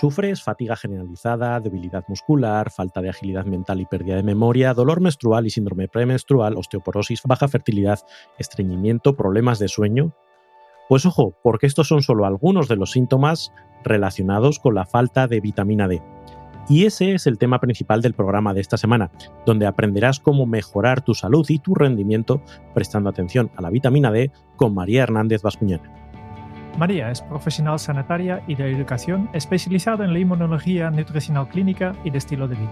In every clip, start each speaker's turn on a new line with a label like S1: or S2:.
S1: Sufres fatiga generalizada, debilidad muscular, falta de agilidad mental y pérdida de memoria, dolor menstrual y síndrome premenstrual, osteoporosis, baja fertilidad, estreñimiento, problemas de sueño. Pues ojo, porque estos son solo algunos de los síntomas relacionados con la falta de vitamina D. Y ese es el tema principal del programa de esta semana, donde aprenderás cómo mejorar tu salud y tu rendimiento prestando atención a la vitamina D con María Hernández Bascuñana.
S2: María es profesional sanitaria y de educación especializada en la inmunología nutricional clínica y de estilo de vida.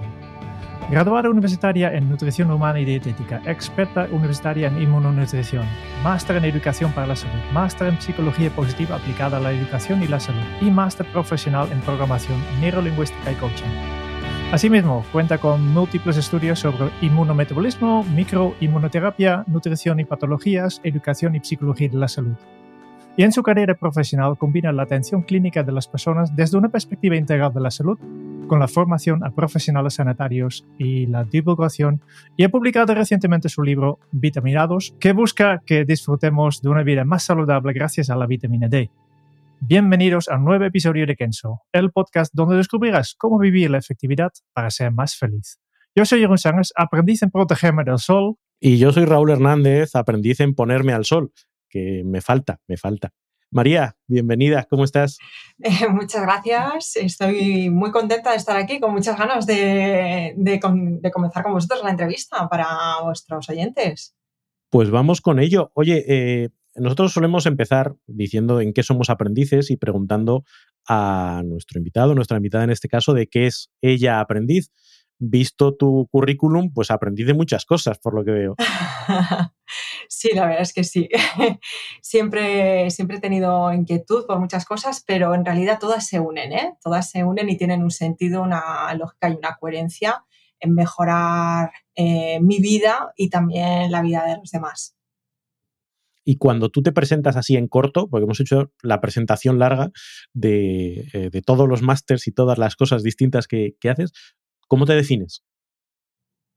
S2: Graduada universitaria en nutrición humana y dietética, experta universitaria en inmunonutrición, máster en educación para la salud, máster en psicología positiva aplicada a la educación y la salud y máster profesional en programación, neurolingüística y coaching. Asimismo, cuenta con múltiples estudios sobre inmunometabolismo, microinmunoterapia, nutrición y patologías, educación y psicología de la salud y en su carrera profesional combina la atención clínica de las personas desde una perspectiva integral de la salud con la formación a profesionales sanitarios y la divulgación y ha publicado recientemente su libro Vitaminados que busca que disfrutemos de una vida más saludable gracias a la vitamina D. Bienvenidos a un nuevo episodio de Kenso, el podcast donde descubrirás cómo vivir la efectividad para ser más feliz. Yo soy Jeroen Sánchez, aprendiz en protegerme del sol.
S1: Y yo soy Raúl Hernández, aprendiz en ponerme al sol que me falta, me falta. María, bienvenida, ¿cómo estás?
S3: Eh, muchas gracias, estoy muy contenta de estar aquí, con muchas ganas de, de, comenzar con vosotros la entrevista para vuestros oyentes.
S1: Pues vamos con ello. Oye, eh, nosotros solemos empezar diciendo en qué somos aprendices y preguntando a nuestro invitado, nuestra invitada en este caso, de qué es ella aprendiz visto tu currículum, pues aprendí de muchas cosas, por lo que veo.
S3: sí, la verdad es que sí. siempre, siempre he tenido inquietud por muchas cosas, pero en realidad todas se unen, ¿eh? Todas se unen y tienen un sentido, una lógica y una coherencia en mejorar eh, mi vida y también la vida de los demás.
S1: Y cuando tú te presentas así en corto, porque hemos hecho la presentación larga de, eh, todos los másters y todas las cosas distintas que, que haces, ¿Cómo te defines?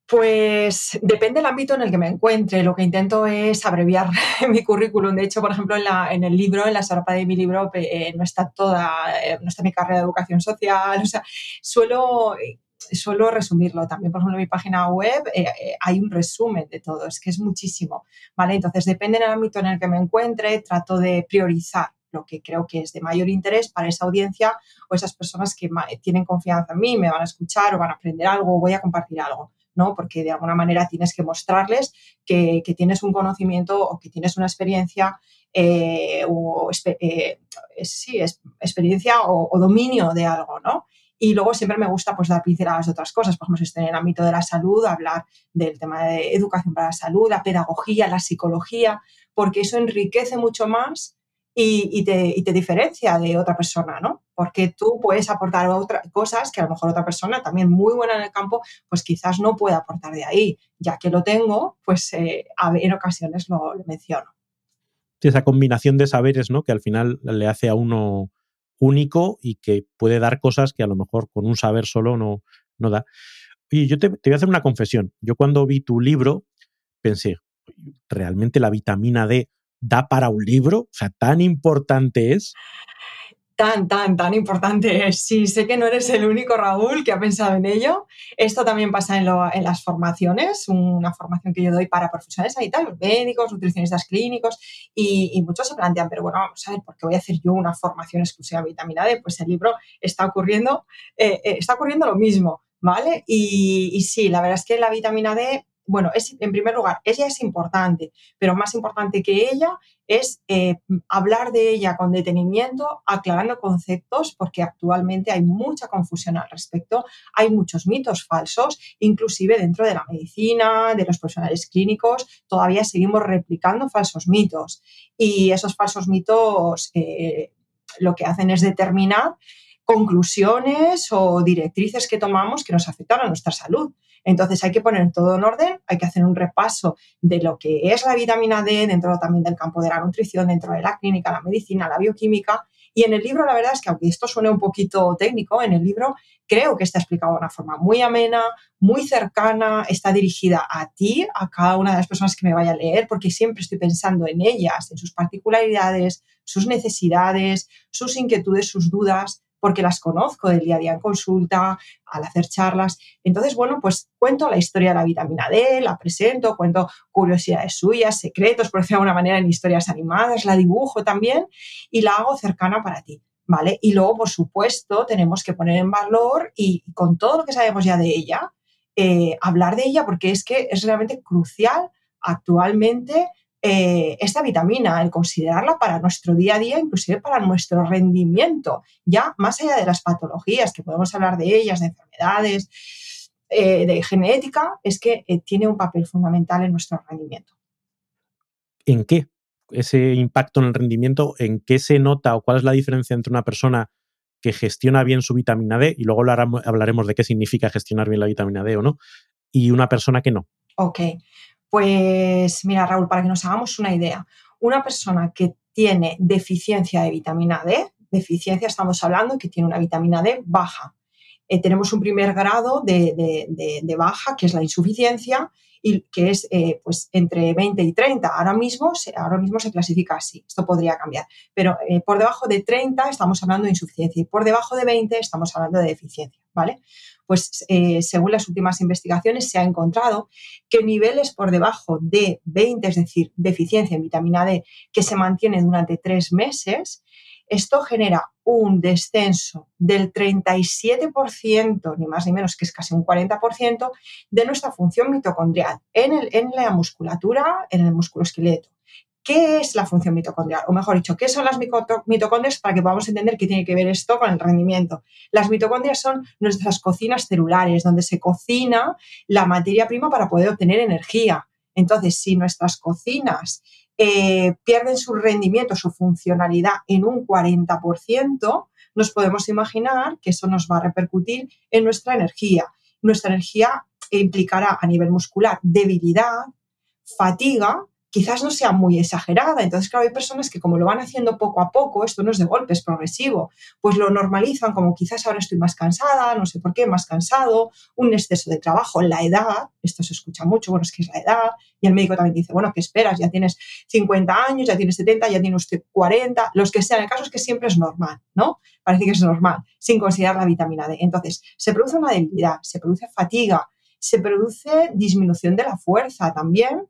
S3: Pues depende del ámbito en el que me encuentre. Lo que intento es abreviar mi currículum. De hecho, por ejemplo, en, el libro, en la sarpa de mi libro, eh, no está toda, eh, no está mi carrera de educación social. O sea, suelo, suelo resumirlo. También, por ejemplo, en mi página web eh, hay un resumen de todo. Es que es muchísimo. ¿vale? Entonces, depende del ámbito en el que me encuentre, trato de priorizar lo que creo que es de mayor interés para esa audiencia o esas personas que tienen confianza en mí, me van a escuchar o van a aprender algo o voy a compartir algo. ¿no? Porque de alguna manera tienes que mostrarles que, tienes un conocimiento o que tienes una experiencia eh, o eh, sí, experiencia o, dominio de algo, ¿no? Y luego siempre me gusta pues dar pinceladas de otras cosas, por ejemplo, si estoy en el ámbito de la salud, hablar del tema de educación para la salud, la pedagogía, la psicología, porque eso enriquece mucho más y, te, diferencia de otra persona, ¿no? Porque tú puedes aportar otras cosas que a lo mejor otra persona también muy buena en el campo, pues quizás no puede aportar de ahí. Ya que lo tengo, pues eh, en ocasiones lo, menciono.
S1: esa combinación de saberes, ¿no? Que al final le hace a uno único y que puede dar cosas que a lo mejor con un saber solo no, no da. Oye, yo te, te voy a hacer una confesión. Yo cuando vi tu libro pensé, realmente la vitamina D da para un libro? O sea, tan importante es.
S3: Tan, tan, tan importante es. Sí, sé que no eres el único, Raúl, que ha pensado en ello. Esto también pasa en, las formaciones, una formación que yo doy para profesionales sanitarios, médicos, nutricionistas clínicos, y, muchos se plantean, pero bueno, vamos a ver, ¿por qué voy a hacer yo una formación exclusiva de vitamina D? Pues el libro está ocurriendo, eh, eh, está ocurriendo lo mismo, ¿vale? Y, y sí, la verdad es que la vitamina D bueno, es, en primer lugar, ella es importante, pero más importante que ella es eh, hablar de ella con detenimiento, aclarando conceptos, porque actualmente hay mucha confusión al respecto, hay muchos mitos falsos, inclusive dentro de la medicina, de los profesionales clínicos, todavía seguimos replicando falsos mitos. Y esos falsos mitos eh, lo que hacen es determinar conclusiones o directrices que tomamos que nos afectan a nuestra salud. Entonces hay que poner todo en orden, hay que hacer un repaso de lo que es la vitamina D dentro también del campo de la nutrición, dentro de la clínica, la medicina, la bioquímica. Y en el libro, la verdad es que aunque esto suene un poquito técnico, en el libro creo que está explicado de una forma muy amena, muy cercana, está dirigida a ti, a cada una de las personas que me vaya a leer, porque siempre estoy pensando en ellas, en sus particularidades, sus necesidades, sus inquietudes, sus dudas porque las conozco del día a día en consulta, al hacer charlas. Entonces, bueno, pues cuento la historia de la vitamina D, la presento, cuento curiosidades suyas, secretos, por decirlo de alguna manera, en historias animadas, la dibujo también y la hago cercana para ti. ¿Vale? Y luego, por supuesto, tenemos que poner en valor y con todo lo que sabemos ya de ella, eh, hablar de ella porque es que es realmente crucial actualmente eh, esta vitamina, el considerarla para nuestro día a día, inclusive para nuestro rendimiento, ya más allá de las patologías, que podemos hablar de ellas, de enfermedades, eh, de genética, es que eh, tiene un papel fundamental en nuestro rendimiento.
S1: ¿En qué? Ese impacto en el rendimiento, ¿en qué se nota o cuál es la diferencia entre una persona que gestiona bien su vitamina D, y luego hablaremos de qué significa gestionar bien la vitamina D o no, y una persona que no?
S3: Ok, pues mira, Raúl, para que nos hagamos una idea, una persona que tiene deficiencia de vitamina D, deficiencia estamos hablando que tiene una vitamina D baja. Eh, tenemos un primer grado de, baja, que es la insuficiencia, y que es eh, pues entre 20 y 30. Ahora mismo, se, ahora mismo se clasifica así, esto podría cambiar, pero eh, por debajo de 30 estamos hablando de insuficiencia y por debajo de 20 estamos hablando de deficiencia, ¿vale? Pues eh, según las últimas investigaciones se ha encontrado que niveles por debajo de 20, es decir, deficiencia en vitamina D, que se mantiene durante tres meses, esto genera un descenso del 37%, ni más ni menos que es casi un 40%, de nuestra función mitocondrial en, el, en la musculatura, en el musculoesqueleto. ¿Qué es la función mitocondrial? O mejor dicho, ¿qué son las mitocondrias para que podamos entender qué tiene que ver esto con el rendimiento? Las mitocondrias son nuestras cocinas celulares, donde se cocina la materia prima para poder obtener energía. Entonces, si nuestras cocinas eh, pierden su rendimiento, su funcionalidad en un 40%, nos podemos imaginar que eso nos va a repercutir en nuestra energía. Nuestra energía implicará a nivel muscular debilidad, fatiga, quizás no sea muy exagerada. Entonces, claro, hay personas que como lo van haciendo poco a poco, esto no es de golpe, es progresivo, pues lo normalizan como quizás ahora estoy más cansada, no sé por qué, más cansado, un exceso de trabajo, la edad, esto se escucha mucho, bueno, es que es la edad, y el médico también dice, bueno, ¿qué esperas? Ya tienes 50 años, ya tienes 70, ya tienes usted 40, los que sean. El caso es que siempre es normal, ¿no? Parece que es normal, sin considerar la vitamina D. Entonces, se produce una debilidad, se produce fatiga, se produce disminución de la fuerza también,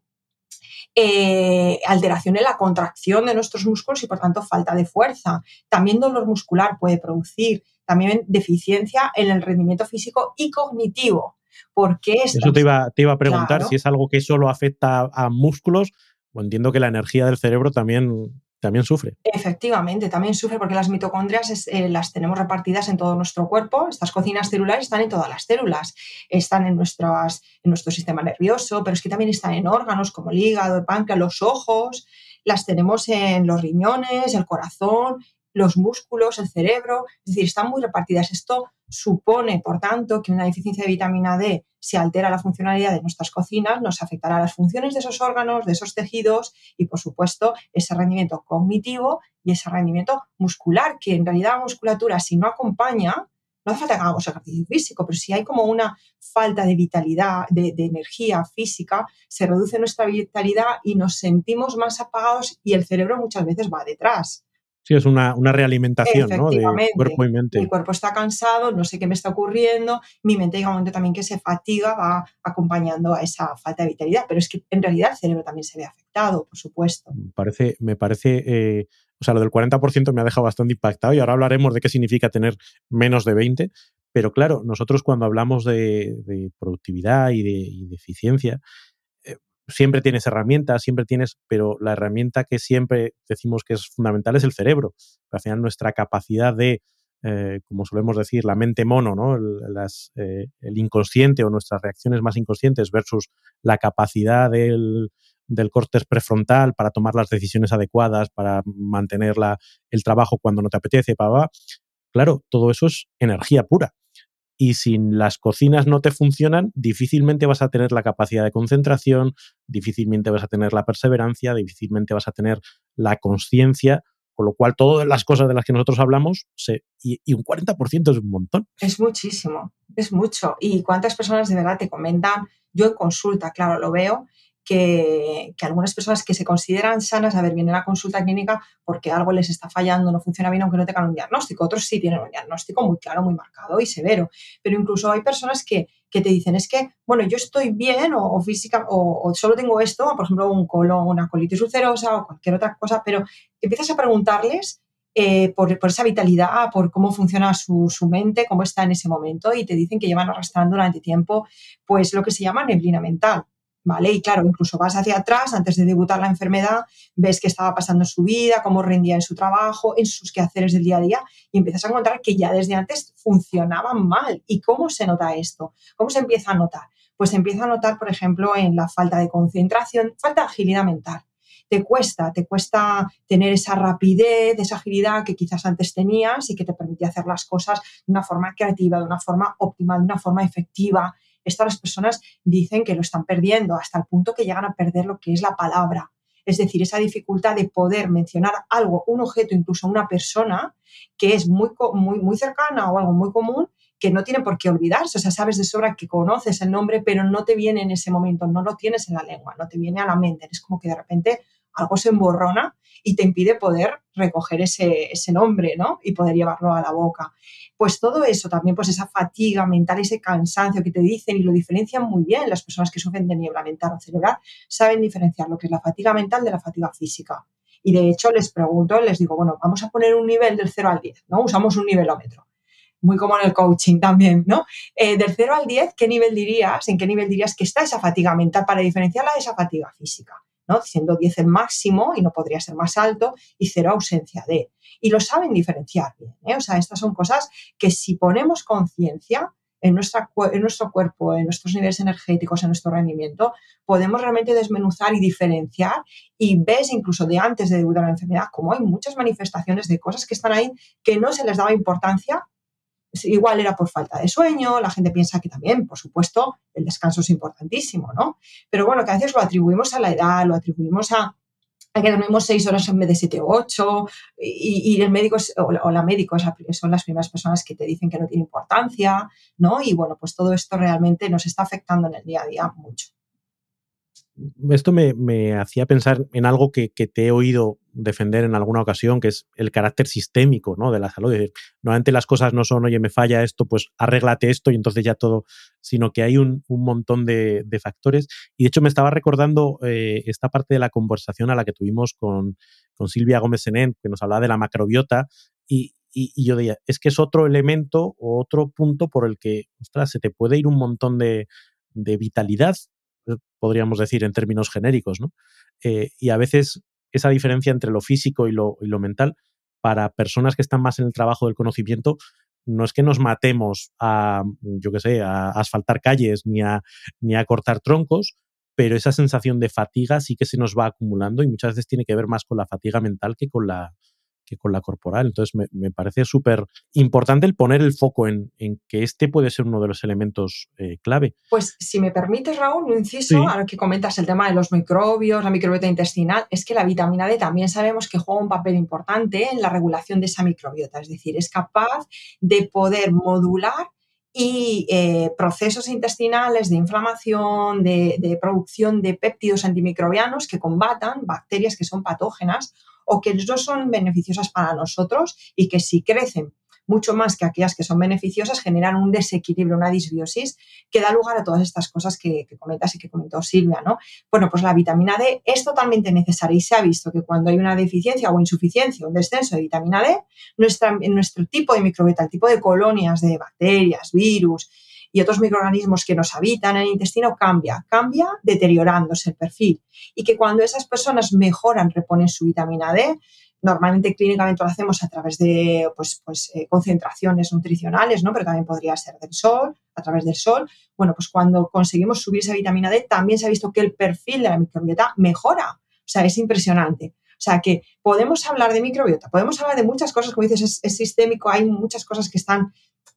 S3: eh, alteración en la contracción de nuestros músculos y por tanto falta de fuerza. También dolor muscular puede producir, también deficiencia en el rendimiento físico y cognitivo. Porque
S1: Eso te iba, te iba a preguntar si es algo que solo afecta a músculos o entiendo que la energía del cerebro también también sufre.
S3: Efectivamente, también sufre porque las mitocondrias eh, las tenemos repartidas en todo nuestro cuerpo. Estas cocinas celulares están en todas las células, están en, nuestras, en nuestro sistema nervioso, pero es que también están en órganos como el hígado, el páncreas, los ojos, las tenemos en los riñones, el corazón, los músculos, el cerebro, es decir, están muy repartidas. Esto supone, por tanto, que una deficiencia de vitamina D se altera la funcionalidad de nuestras cocinas, nos afectará las funciones de esos órganos, de esos tejidos y, por supuesto, ese rendimiento cognitivo y ese rendimiento muscular, que en realidad la musculatura, si no acompaña, no hace falta que hagamos ejercicio físico, pero si hay como una falta de vitalidad, de, de, energía física, se reduce nuestra vitalidad y nos sentimos más apagados y el cerebro muchas veces va detrás.
S1: Sí, es una, realimentación ¿no? de cuerpo y mente.
S3: Mi cuerpo está cansado, no sé qué me está ocurriendo, mi mente llega un momento también que se fatiga, va acompañando a esa falta de vitalidad, pero es que en realidad el cerebro también se ve afectado, por supuesto.
S1: Me parece, me parece eh, o sea, lo del 40% me ha dejado bastante impactado y ahora hablaremos de qué significa tener menos de 20, pero claro, nosotros cuando hablamos de, productividad y de, eficiencia, siempre tienes herramientas, siempre tienes, pero la herramienta que siempre decimos que es fundamental es el cerebro. Al final nuestra capacidad de, eh, como solemos decir, la mente mono, ¿no? El, eh, el, inconsciente o nuestras reacciones más inconscientes versus la capacidad del, del corte prefrontal para tomar las decisiones adecuadas, para mantener el trabajo cuando no te apetece, para, claro, todo eso es energía pura y si las cocinas no te funcionan, difícilmente vas a tener la capacidad de concentración, difícilmente vas a tener la perseverancia, difícilmente vas a tener la conciencia, con lo cual todas las cosas de las que nosotros hablamos, se, y, y, un 40% es un montón.
S3: Es muchísimo, es mucho. ¿Y cuántas personas de verdad te comentan? Yo en consulta, claro, lo veo, que, algunas personas que se consideran sanas, a ver, vienen a la consulta clínica porque algo les está fallando, no funciona bien, aunque no tengan un diagnóstico. Otros sí tienen un diagnóstico muy claro, muy marcado y severo. Pero incluso hay personas que, te dicen, es que, bueno, yo estoy bien o, física, o, solo tengo esto, por ejemplo, un colon, una colitis ulcerosa o cualquier otra cosa, pero empiezas a preguntarles eh, por, por, esa vitalidad, por cómo funciona su, su, mente, cómo está en ese momento y te dicen que llevan arrastrando durante tiempo pues lo que se llama neblina mental. ¿Vale? Y claro, incluso vas hacia atrás, antes de debutar la enfermedad, ves qué estaba pasando en su vida, cómo rendía en su trabajo, en sus quehaceres del día a día, y empiezas a encontrar que ya desde antes funcionaban mal. ¿Y cómo se nota esto? ¿Cómo se empieza a notar? Pues se empieza a notar, por ejemplo, en la falta de concentración, falta de agilidad mental. Te cuesta, te cuesta tener esa rapidez, esa agilidad que quizás antes tenías y que te permitía hacer las cosas de una forma creativa, de una forma óptima, de una forma efectiva, estas personas dicen que lo están perdiendo hasta el punto que llegan a perder lo que es la palabra. Es decir, esa dificultad de poder mencionar algo, un objeto, incluso una persona que es muy, muy, muy cercana o algo muy común, que no tiene por qué olvidarse. O sea, sabes de sobra que conoces el nombre, pero no te viene en ese momento, no lo tienes en la lengua, no te viene a la mente. Es como que de repente algo se emborrona y te impide poder recoger ese, ese nombre, ¿no? Y poder llevarlo a la boca pues todo eso también, pues esa fatiga mental, ese cansancio que te dicen y lo diferencian muy bien las personas que sufren de niebla mental o cerebral, saben diferenciar lo que es la fatiga mental de la fatiga física. Y de hecho les pregunto, les digo, bueno, vamos a poner un nivel del 0 al 10, ¿no? Usamos un nivelómetro. Muy como en el coaching también, ¿no? Eh, del 0 al 10, ¿qué nivel dirías? ¿En qué nivel dirías que está esa fatiga mental para diferenciarla de esa fatiga física? ¿No? Siendo 10 el máximo y no podría ser más alto y 0 ausencia de y lo saben diferenciar bien. ¿eh? O sea, estas son cosas que si ponemos conciencia en, en nuestro cuerpo, en nuestros niveles energéticos, en nuestro rendimiento, podemos realmente desmenuzar y diferenciar y ves incluso de antes de debutar la enfermedad como hay muchas manifestaciones de cosas que están ahí que no se les daba importancia. Igual era por falta de sueño, la gente piensa que también, por supuesto, el descanso es importantísimo, ¿no? Pero bueno, que a veces lo atribuimos a la edad, lo atribuimos a, que dormimos seis horas en vez de siete o ocho, y, el médico o, la médico son las primeras personas que te dicen que no tiene importancia, ¿no? Y bueno, pues todo esto realmente nos está afectando en el día a día mucho
S1: esto me, hacía pensar en algo que, te he oído defender en alguna ocasión, que es el carácter sistémico ¿no? de la salud. Es decir, normalmente las cosas no son, oye, me falla esto, pues arréglate esto y entonces ya todo, sino que hay un, montón de, factores. Y de hecho me estaba recordando eh, esta parte de la conversación a la que tuvimos con, Silvia Gómez Senén, que nos hablaba de la macrobiota, y, yo decía, es que es otro elemento o otro punto por el que, ostras, se te puede ir un montón de, de vitalidad podríamos decir en términos genéricos, ¿no? Eh, y a veces esa diferencia entre lo físico y lo, y lo, mental, para personas que están más en el trabajo del conocimiento, no es que nos matemos a, yo qué sé, a asfaltar calles ni a, ni a cortar troncos, pero esa sensación de fatiga sí que se nos va acumulando y muchas veces tiene que ver más con la fatiga mental que con la, que con la corporal. Entonces me, parece súper importante el poner el foco en, que este puede ser uno de los elementos eh, clave.
S3: Pues si me permites, Raúl, un inciso, ahora que comentas el tema de los microbios, la microbiota intestinal, es que la vitamina D también sabemos que juega un papel importante en la regulación de esa microbiota, es decir, es capaz de poder modular y eh, procesos intestinales de inflamación, de, de, producción de péptidos antimicrobianos que combatan bacterias que son patógenas o que no son beneficiosas para nosotros y que si crecen mucho más que aquellas que son beneficiosas, generan un desequilibrio, una disbiosis que da lugar a todas estas cosas que, comentas y que comentó Silvia, ¿no? Bueno, pues la vitamina D es totalmente necesaria y se ha visto que cuando hay una deficiencia o insuficiencia, un descenso de vitamina D, nuestra, nuestro tipo de microbiota, el tipo de colonias de bacterias, virus, y otros microorganismos que nos habitan en el intestino cambia, cambia deteriorándose el perfil. Y que cuando esas personas mejoran, reponen su vitamina D, normalmente clínicamente lo hacemos a través de pues, pues, eh, concentraciones nutricionales, ¿no? pero también podría ser del sol, a través del sol. Bueno, pues cuando conseguimos subir esa vitamina D, también se ha visto que el perfil de la microbiota mejora. O sea, es impresionante. O sea, que podemos hablar de microbiota, podemos hablar de muchas cosas, como dices, es, sistémico, hay muchas cosas que están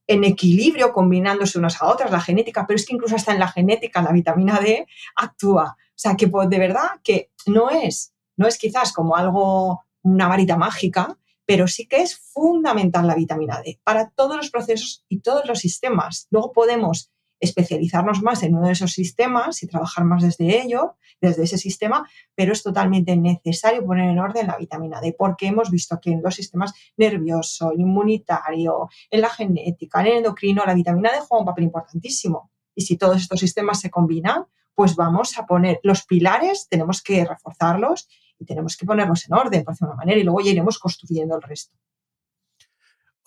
S3: en equilibrio, combinándose unas a otras, la genética, pero es que incluso hasta en la genética la vitamina D actúa. O sea, que pues, de verdad que no es, no es quizás como algo, una varita mágica, pero sí que es fundamental la vitamina D para todos los procesos y todos los sistemas. Luego podemos especializarnos más en uno de esos sistemas y trabajar más desde ello, desde ese sistema, pero es totalmente necesario poner en orden la vitamina D, porque hemos visto que en los sistemas nervioso, inmunitario, en la genética, en el endocrino, la vitamina D juega un papel importantísimo. Y si todos estos sistemas se combinan, pues vamos a poner los pilares, tenemos que reforzarlos y tenemos que ponerlos en orden, por decirlo una manera, y luego ya iremos construyendo el resto.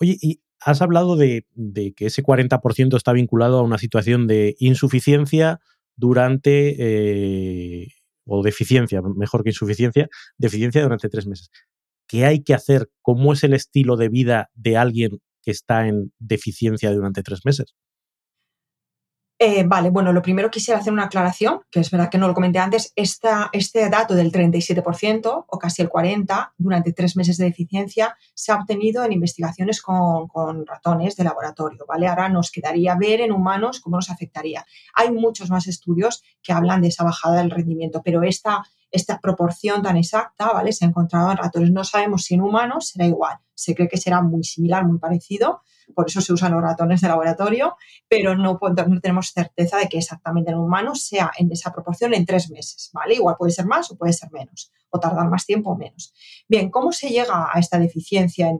S1: Oye, y has hablado de, que ese 40% está vinculado a una situación de insuficiencia durante, eh, o deficiencia, mejor que insuficiencia, deficiencia durante tres meses. ¿Qué hay que hacer? ¿Cómo es el estilo de vida de alguien que está en deficiencia durante tres meses?
S3: Eh, vale, bueno, lo primero quisiera hacer una aclaración, que es verdad que no lo comenté antes, esta, este dato del 37% o casi el 40% durante tres meses de deficiencia se ha obtenido en investigaciones con, con, ratones de laboratorio, ¿vale? Ahora nos quedaría ver en humanos cómo nos afectaría. Hay muchos más estudios que hablan de esa bajada del rendimiento, pero esta, esta proporción tan exacta, ¿vale? Se ha encontrado en ratones. No sabemos si en humanos será igual. Se cree que será muy similar, muy parecido, por eso se usan los ratones de laboratorio, pero no, tenemos certeza de que exactamente en humanos sea en esa proporción en tres meses, ¿vale? Igual puede ser más o puede ser menos, o tardar más tiempo o menos. Bien, ¿cómo se llega a esta deficiencia?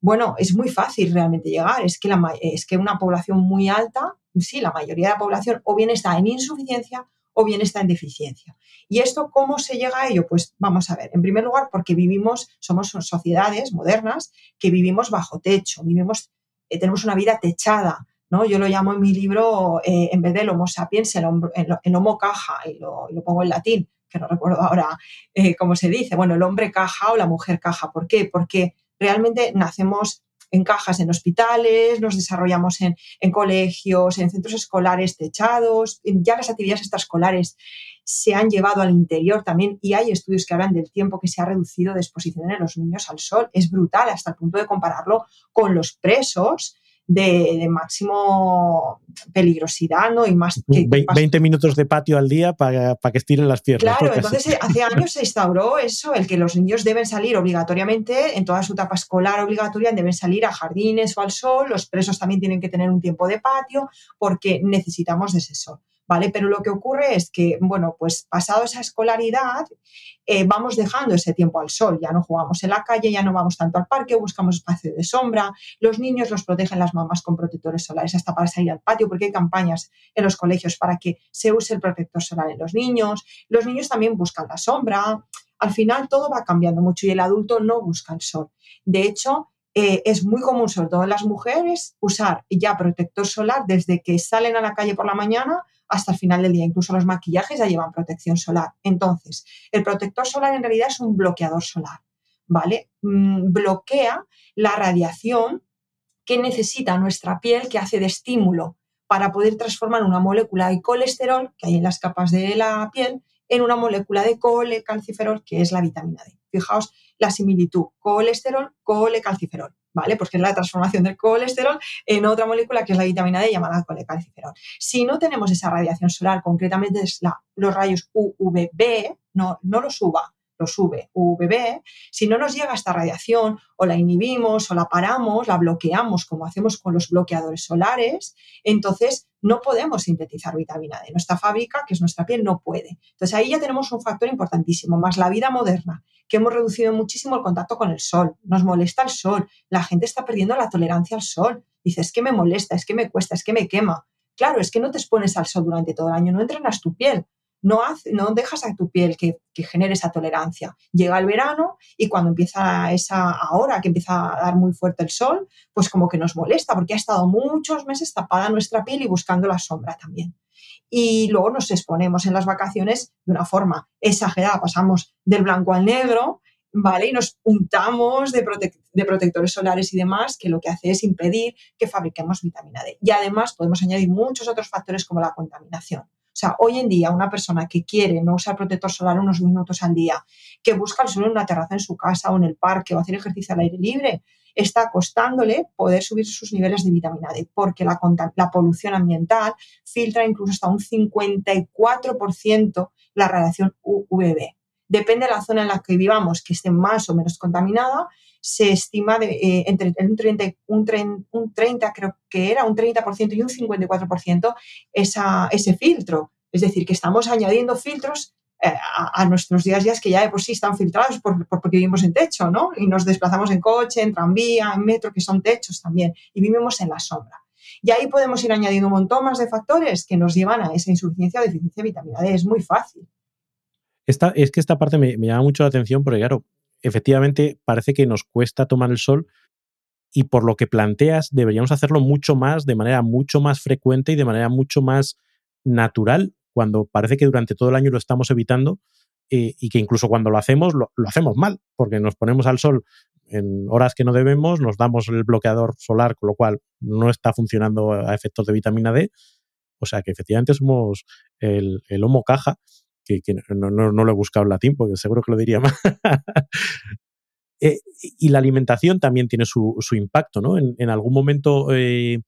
S3: Bueno, es muy fácil realmente llegar, es que, es que una población muy alta, sí, la mayoría de la población o bien está en insuficiencia o bien está en deficiencia. ¿Y esto cómo se llega a ello? Pues vamos a ver, en primer lugar, porque vivimos, somos sociedades modernas que vivimos bajo techo, vivimos eh, tenemos una vida techada. ¿no? Yo lo llamo en mi libro, eh, en vez del Homo sapiens, el, el Homo caja, y lo, pongo en latín, que no recuerdo ahora eh, cómo se dice. Bueno, el hombre caja o la mujer caja. ¿Por qué? Porque realmente nacemos en cajas en hospitales, nos desarrollamos en, en, colegios, en centros escolares techados, ya las actividades extraescolares se han llevado al interior también y hay estudios que hablan del tiempo que se ha reducido de exposición de los niños al sol. Es brutal hasta el punto de compararlo con los presos de, máximo peligrosidad, ¿no? Y más
S1: que, 20 minutos de patio al día para que estiren las piernas.
S3: Claro, entonces eh, hace años se instauró eso, el que los niños deben salir obligatoriamente, en toda su etapa escolar obligatoria, deben salir a jardines o al sol, los presos también tienen que tener un tiempo de patio porque necesitamos de ese sol. ¿Vale? Pero lo que ocurre es que, bueno, pues pasado esa escolaridad, eh, vamos dejando ese tiempo al sol, ya no jugamos en la calle, ya no vamos tanto al parque, buscamos espacio de sombra, los niños los protegen las mamás con protectores solares hasta para salir al patio, porque hay campañas en los colegios para que se use el protector solar en los niños, los niños también buscan la sombra, al final todo va cambiando mucho y el adulto no busca el sol. De hecho, eh, es muy común, sobre todo en las mujeres, usar ya protector solar desde que salen a la calle por la mañana hasta el final del día. Incluso los maquillajes ya llevan protección solar. Entonces, el protector solar en realidad es un bloqueador solar, ¿vale? Mm, bloquea la radiación que necesita nuestra piel, que hace de estímulo para poder transformar una molécula de colesterol que hay en las capas de la piel en una molécula de colecalciferol, que es la vitamina D. Fijaos la similitud, colesterol, colecalciferol. ¿Vale? Porque es la transformación del colesterol en otra molécula que es la vitamina D llamada colecalciferol. Si no tenemos esa radiación solar, concretamente es la, los rayos UVB, no, no los UVA, los UVB, si no nos llega esta radiación o la inhibimos o la paramos, la bloqueamos como hacemos con los bloqueadores solares, entonces no podemos sintetizar vitamina D. Nuestra fábrica, que es nuestra piel, no puede. Entonces ahí ya tenemos un factor importantísimo, más la vida moderna, que hemos reducido muchísimo el contacto con el sol. Nos molesta el sol, la gente está perdiendo la tolerancia al sol. Dice, es que me molesta, es que me cuesta, es que me quema. Claro, es que no te expones al sol durante todo el año, no entrenas tu piel. No, no dejas a tu piel que, que, genere esa tolerancia. Llega el verano y cuando empieza esa ahora que empieza a dar muy fuerte el sol, pues como que nos molesta porque ha estado muchos meses tapada nuestra piel y buscando la sombra también. Y luego nos exponemos en las vacaciones de una forma exagerada, pasamos del blanco al negro, ¿vale? Y nos untamos de, protectores solares y demás, que lo que hace es impedir que fabriquemos vitamina D. Y además podemos añadir muchos otros factores como la contaminación. O sea, hoy en día una persona que quiere no usar protector solar unos minutos al día, que busca el sol en una terraza en su casa o en el parque o hacer ejercicio al aire libre, está costándole poder subir sus niveles de vitamina D, porque la, la polución ambiental filtra incluso hasta un 54% la radiación UVB. Depende de la zona en la que vivamos, que esté más o menos contaminada, se estima de, eh, entre un 30, un, 30, un 30, creo que era, un 30% y un 54% esa, ese filtro. Es decir, que estamos añadiendo filtros eh, a, nuestros días días que ya de por sí están filtrados por, porque vivimos en techo, ¿no? Y nos desplazamos en coche, en tranvía, en metro, que son techos también, y vivimos en la sombra. Y ahí podemos ir añadiendo un montón más de factores que nos llevan a esa insuficiencia o deficiencia de vitamina D. Es muy fácil.
S1: Es que esta parte me, llama mucho la atención porque, claro, efectivamente parece que nos cuesta tomar el sol y por lo que planteas deberíamos hacerlo mucho más, de manera mucho más frecuente y de manera mucho más natural, cuando parece que durante todo el año lo estamos evitando eh, y que incluso cuando lo hacemos, lo, hacemos mal, porque nos ponemos al sol en horas que no debemos, nos damos el bloqueador solar, con lo cual no está funcionando a efectos de vitamina D. O sea que efectivamente somos el homo caja que, no, no, lo he buscado en latín porque seguro que lo diría más. eh, y la alimentación también tiene su, impacto, ¿no? En, algún momento eh,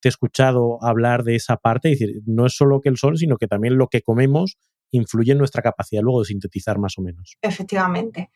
S1: te he escuchado hablar de esa parte, es decir, no es solo que el sol, sino que también lo que comemos influye en nuestra capacidad luego de sintetizar más o menos.
S3: Efectivamente.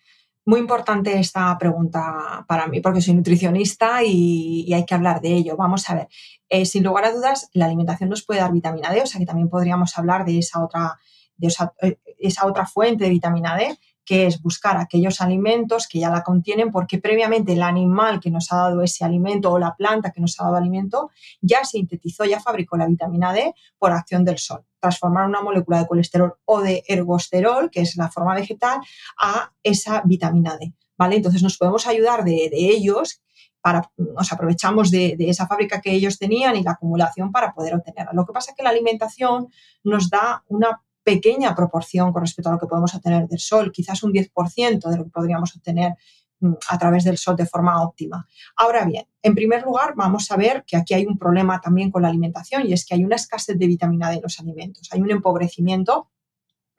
S3: Muy importante esta pregunta para mí, porque soy nutricionista y, y hay que hablar de ello. Vamos a ver, eh, sin lugar a dudas, la alimentación nos puede dar vitamina D, o sea que también podríamos hablar de esa otra de esa, eh, esa, otra fuente de vitamina D, que es buscar aquellos alimentos que ya la contienen porque previamente el animal que nos ha dado ese alimento o la planta que nos ha dado alimento ya sintetizó, ya fabricó la vitamina D por acción del sol. Transformar una molécula de colesterol o de ergosterol, que es la forma vegetal, a esa vitamina D. ¿Vale? Entonces nos podemos ayudar de, de ellos para, nos aprovechamos de, de, esa fábrica que ellos tenían y la acumulación para poder obtenerla. Lo que pasa es que la alimentación nos da una pequeña proporción con respecto a lo que podemos obtener del sol, quizás un 10% de lo que podríamos obtener mm, a través del sol de forma óptima. Ahora bien, en primer lugar, vamos a ver que aquí hay un problema también con la alimentación y es que hay una escasez de vitamina D en los alimentos, hay un empobrecimiento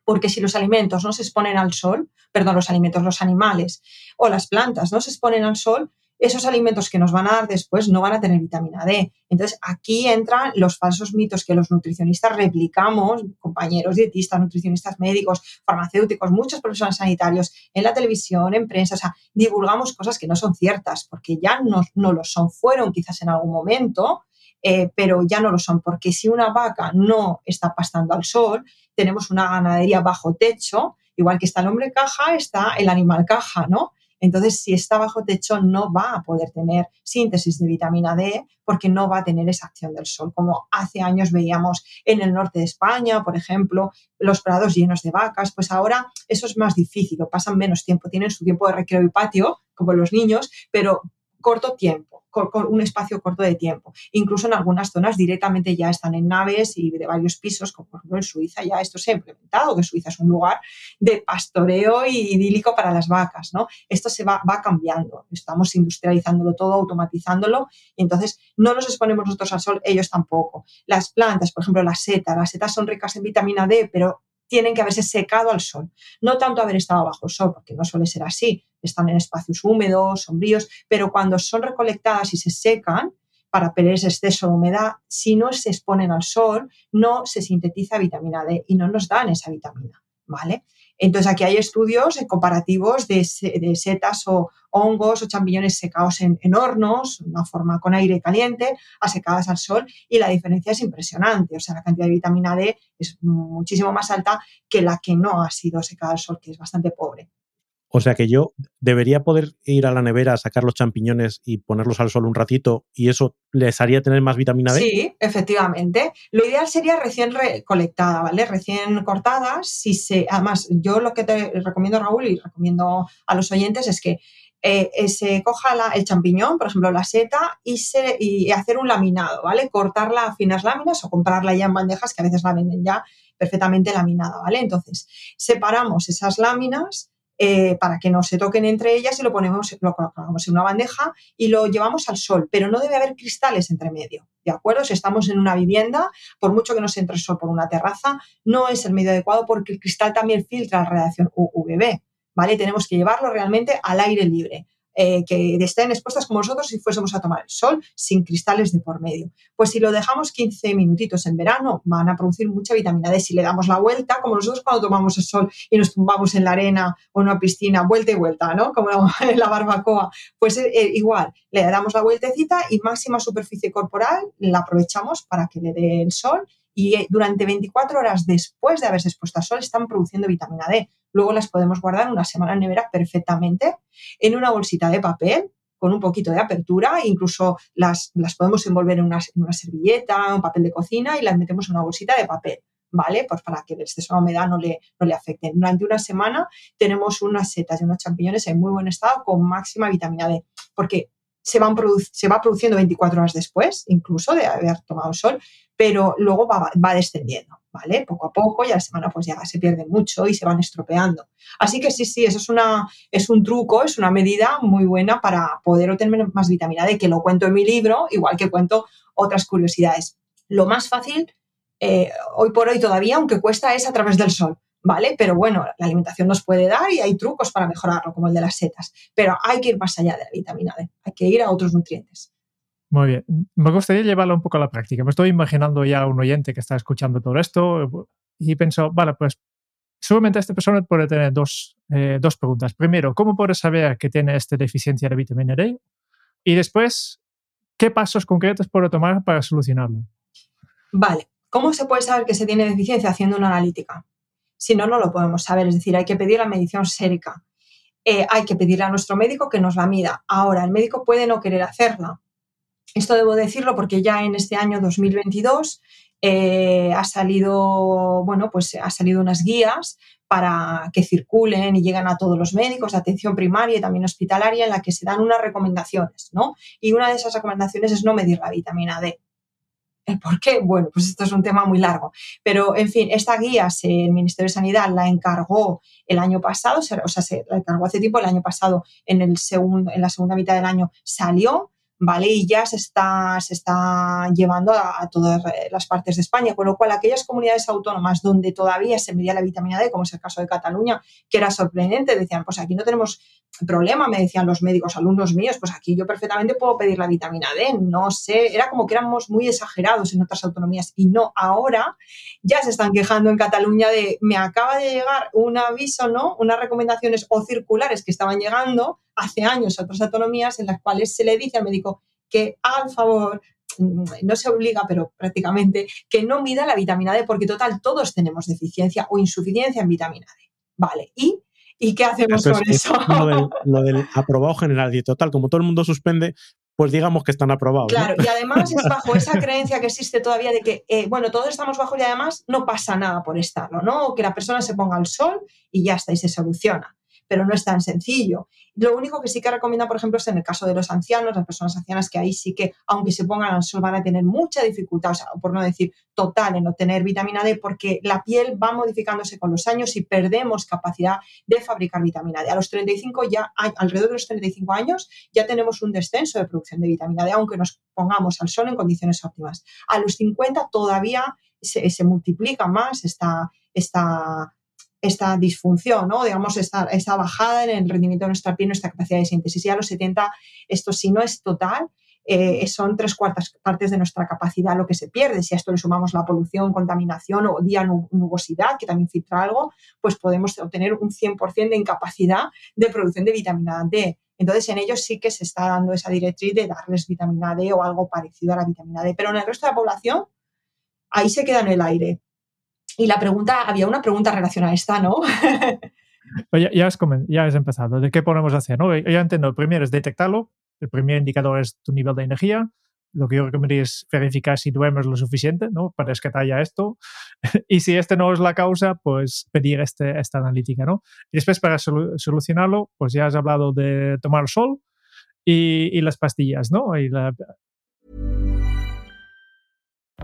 S3: porque si los alimentos no se exponen al sol, perdón, los alimentos, los animales o las plantas no se exponen al sol, esos alimentos que nos van a dar después no van a tener vitamina D. Entonces, aquí entran los falsos mitos que los nutricionistas replicamos, compañeros dietistas, nutricionistas médicos, farmacéuticos, muchos profesionales sanitarios, en la televisión, en prensa, o sea, divulgamos cosas que no son ciertas, porque ya no, no lo son, fueron quizás en algún momento, eh, pero ya no lo son, porque si una vaca no está pastando al sol, tenemos una ganadería bajo techo, igual que está el hombre caja, está el animal caja, ¿no? Entonces, si está bajo techo, no va a poder tener síntesis de vitamina D porque no va a tener esa acción del sol, como hace años veíamos en el norte de España, por ejemplo, los prados llenos de vacas, pues ahora eso es más difícil, pasan menos tiempo, tienen su tiempo de recreo y patio, como los niños, pero corto tiempo, un espacio corto de tiempo. Incluso en algunas zonas directamente ya están en naves y de varios pisos, como por ejemplo en Suiza ya esto se ha implementado, que Suiza es un lugar de pastoreo y idílico para las vacas, ¿no? Esto se va, va cambiando, estamos industrializándolo todo, automatizándolo, y entonces no nos exponemos nosotros al sol, ellos tampoco. Las plantas, por ejemplo, las setas, las setas son ricas en vitamina D, pero tienen que haberse secado al sol. No tanto haber estado bajo el sol, porque no suele ser así. Están en espacios húmedos, sombríos, pero cuando son recolectadas y se secan, para perder ese exceso de humedad, si no se exponen al sol, no se sintetiza vitamina D y no nos dan esa vitamina, ¿vale? Entonces aquí hay estudios comparativos de, de setas o hongos o champiñones secados en, en, hornos, una forma con aire caliente, a secadas al sol, y la diferencia es impresionante. O sea, la cantidad de vitamina D es muchísimo más alta que la que no ha sido secada al sol, que es bastante pobre.
S1: O sea que yo debería poder ir a la nevera, sacar los champiñones y ponerlos al sol un ratito y eso les haría tener más vitamina D.
S3: Sí, efectivamente. Lo ideal sería recién recolectada, ¿vale? Recién cortadas. Si se, además, yo lo que te recomiendo, Raúl, y recomiendo a los oyentes es que eh, eh, se coja el champiñón, por ejemplo, la seta, y, se, y hacer un laminado, ¿vale? Cortarla a finas láminas o comprarla ya en bandejas que a veces la venden ya perfectamente laminada, ¿vale? Entonces, separamos esas láminas eh, para que no se toquen entre ellas y lo ponemos, lo colocamos en una bandeja y lo llevamos al sol, pero no debe haber cristales entre medio, ¿de acuerdo? Si estamos en una vivienda, por mucho que nos entre sol por una terraza, no es el medio adecuado porque el cristal también filtra la radiación UVB, ¿vale? Tenemos que llevarlo realmente al aire libre. Eh, que estén expuestas como nosotros si fuésemos a tomar el sol sin cristales de por medio. Pues si lo dejamos 15 minutitos en verano, van a producir mucha vitamina D. Si le damos la vuelta, como nosotros cuando tomamos el sol y nos tumbamos en la arena o en una piscina, vuelta y vuelta, ¿no? Como en la barbacoa, pues eh, eh, igual, le damos la vueltecita y máxima superficie corporal la aprovechamos para que le dé el sol y durante 24 horas después de haberse expuesto al sol están produciendo vitamina D. Luego las podemos guardar una semana en nevera perfectamente en una bolsita de papel con un poquito de apertura, incluso las, las podemos envolver en una, servilleta, un papel de cocina y las metemos en una bolsita de papel. ¿vale? Pues para que el exceso de humedad no le, no le afecte. Durante una semana tenemos unas setas y unos champiñones en muy buen estado con máxima vitamina D, porque se, van se va produciendo 24 horas después, incluso de haber tomado sol, pero luego va, va, descendiendo, ¿vale? Poco a poco y a la semana pues ya se pierde mucho y se van estropeando. Así que sí, sí, eso es, una, es un truco, es una medida muy buena para poder obtener más vitamina D, que lo cuento en mi libro, igual que cuento otras curiosidades. Lo más fácil, eh, hoy por hoy todavía, aunque cuesta, es a través del sol. ¿Vale? Pero bueno, la alimentación nos puede dar y hay trucos para mejorarlo, como el de las setas. Pero hay que ir más allá de la vitamina D, hay que ir a otros nutrientes.
S2: Muy bien. Me gustaría llevarlo un poco a la práctica. Me estoy imaginando ya a un oyente que está escuchando todo esto y pienso, vale, pues seguramente esta persona puede tener dos, eh, dos preguntas. Primero, ¿cómo puede saber que tiene esta deficiencia de vitamina D? Y después, ¿qué pasos concretos puede tomar para solucionarlo?
S3: Vale. ¿Cómo se puede saber que se tiene deficiencia haciendo una analítica? Si no, no lo podemos saber. Es decir, hay que pedir la medición sérica. Eh, hay que pedirle a nuestro médico que nos la mida. Ahora, el médico puede no querer hacerla esto debo decirlo porque ya en este año 2022 eh, ha salido, bueno, pues ha salido unas guías para que circulen y lleguen a todos los médicos de atención primaria y también hospitalaria en la que se dan unas recomendaciones, ¿no? Y una de esas recomendaciones es no medir la vitamina D. ¿El por qué? Bueno, pues esto es un tema muy largo. Pero, en fin, esta guía el Ministerio de Sanidad la encargó el año pasado, o sea, se la encargó hace tiempo, el año pasado, en, el segundo, en la segunda mitad del año salió ¿vale? Y ya se está, se está llevando a, todas las partes de España, con lo cual aquellas comunidades autónomas donde todavía se medía la vitamina D, como es el caso de Cataluña, que era sorprendente, decían, pues aquí no tenemos problema, me decían los médicos, alumnos míos, pues aquí yo perfectamente puedo pedir la vitamina D, no sé, era como que éramos muy exagerados en otras autonomías y no, ahora ya se están quejando en Cataluña de, me acaba de llegar un aviso, ¿no? Unas recomendaciones o circulares que estaban llegando hace años a otras autonomías en las cuales se le dice al médico que al favor mm, no se obliga, pero prácticamente, que no mida la vitamina D, porque total, todos tenemos deficiencia o insuficiencia en vitamina D. Vale, ¿y, ¿y qué hacemos con eso?
S1: Lo del, aprobado general y total, como todo el mundo suspende, pues digamos que están aprobados.
S3: Claro, y además es bajo esa creencia que existe todavía de que, eh, bueno, todos estamos bajo y además no pasa nada por estarlo, ¿no? O que la persona se ponga al sol y ya está, y se soluciona pero no es tan sencillo. Lo único que sí que recomienda, por ejemplo, es en el caso de los ancianos, las personas ancianas, que ahí sí que, aunque se pongan al sol, van a tener mucha dificultad, o sea, por no decir total, en obtener vitamina D, porque la piel va modificándose con los años y perdemos capacidad de fabricar vitamina D. A los 35 ya, alrededor de los 35 años, ya tenemos un descenso de producción de vitamina D, aunque nos pongamos al sol en condiciones óptimas. A los 50 todavía se, multiplica más esta esta disfunción, ¿no? digamos, esta, esta, bajada en el rendimiento de nuestra piel, nuestra capacidad de síntesis. Y a los 70, esto si no es total, eh, son tres cuartas partes de nuestra capacidad lo que se pierde. Si a esto le sumamos la polución, contaminación o día nubosidad, que también filtra algo, pues podemos obtener un 100% de incapacidad de producción de vitamina D. Entonces, en ellos sí que se está dando esa directriz de darles vitamina D o algo parecido a la vitamina D. Pero en el resto de la población, ahí se queda en el aire. Y la pregunta, había una pregunta relacionada a esta, ¿no?
S2: ya, ya, has ya has empezado. ¿De qué podemos hacer? ¿no? Ya entiendo. El primero es detectarlo. El primer indicador es tu nivel de energía. Lo que yo recomendaría es verificar si duermes lo suficiente ¿no? para rescatar ya esto. y si este no es la causa, pues pedir este, esta analítica. ¿no? Y después, para solucionarlo, pues ya has hablado de tomar sol y, y las pastillas. ¿no? Y la...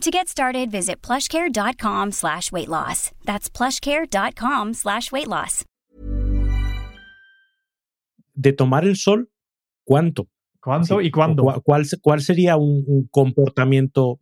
S4: To get started, visit plushcare.com slash weight loss. That's plushcare.com slash weight loss.
S1: De tomar el sol, ¿cuánto?
S2: ¿Cuánto y cuándo?
S1: ¿Cuál, cuál sería un, un, comportamiento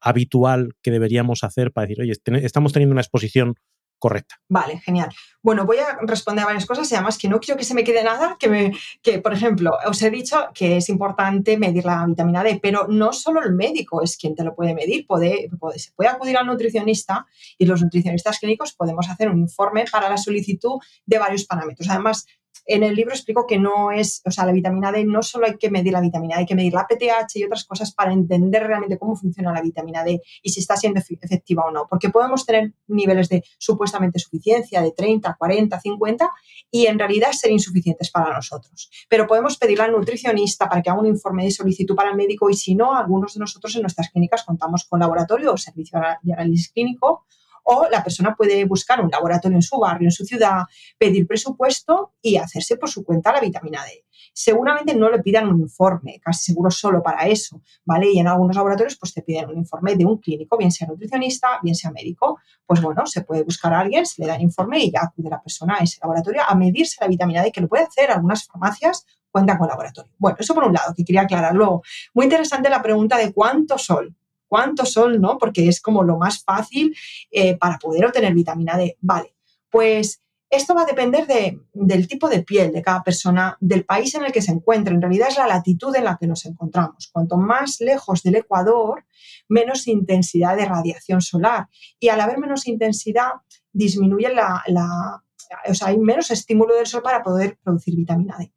S1: habitual que deberíamos hacer para decir, oye, estamos teniendo una exposición correcta.
S3: Vale, genial. Bueno, voy a responder a varias cosas y además que no quiero que se me quede nada, que, me, que por ejemplo, os he dicho que es importante medir la vitamina D, pero no solo el médico es quien te lo puede medir, puede, puede, se puede acudir al nutricionista y los nutricionistas clínicos podemos hacer un informe para la solicitud de varios parámetros. Además, en el libro explico que no es, o sea, la vitamina D no solo hay que medir la vitamina D, hay que medir la PTH y otras cosas para entender realmente cómo funciona la vitamina D y si está siendo efectiva o no. Porque podemos tener niveles de supuestamente suficiencia de 30, 40, 50 y en realidad ser insuficientes para nosotros. Pero podemos pedirle al nutricionista para que haga un informe de solicitud para el médico y si no, algunos de nosotros en nuestras clínicas contamos con laboratorio o servicio de análisis clínico o la persona puede buscar un laboratorio en su barrio, en su ciudad, pedir presupuesto y hacerse por su cuenta la vitamina D. Seguramente no le pidan un informe, casi seguro solo para eso, ¿vale? Y en algunos laboratorios pues te piden un informe de un clínico, bien sea nutricionista, bien sea médico. Pues bueno, se puede buscar a alguien, se le da el informe y ya acude la persona a ese laboratorio a medirse la vitamina D, que lo puede hacer algunas farmacias cuentan con laboratorio. Bueno, eso por un lado, que quería aclararlo. Muy interesante la pregunta de cuánto sol cuánto sol, ¿no? Porque es como lo más fácil eh, para poder obtener vitamina D. Vale, pues esto va a depender del tipo de piel de cada persona, del país en el que se encuentre. En realidad es la latitud en la que nos encontramos. Cuanto más lejos del Ecuador, menos intensidad de radiación solar. Y al haber menos intensidad, disminuye la, la o sea, hay menos estímulo del sol para poder producir vitamina D.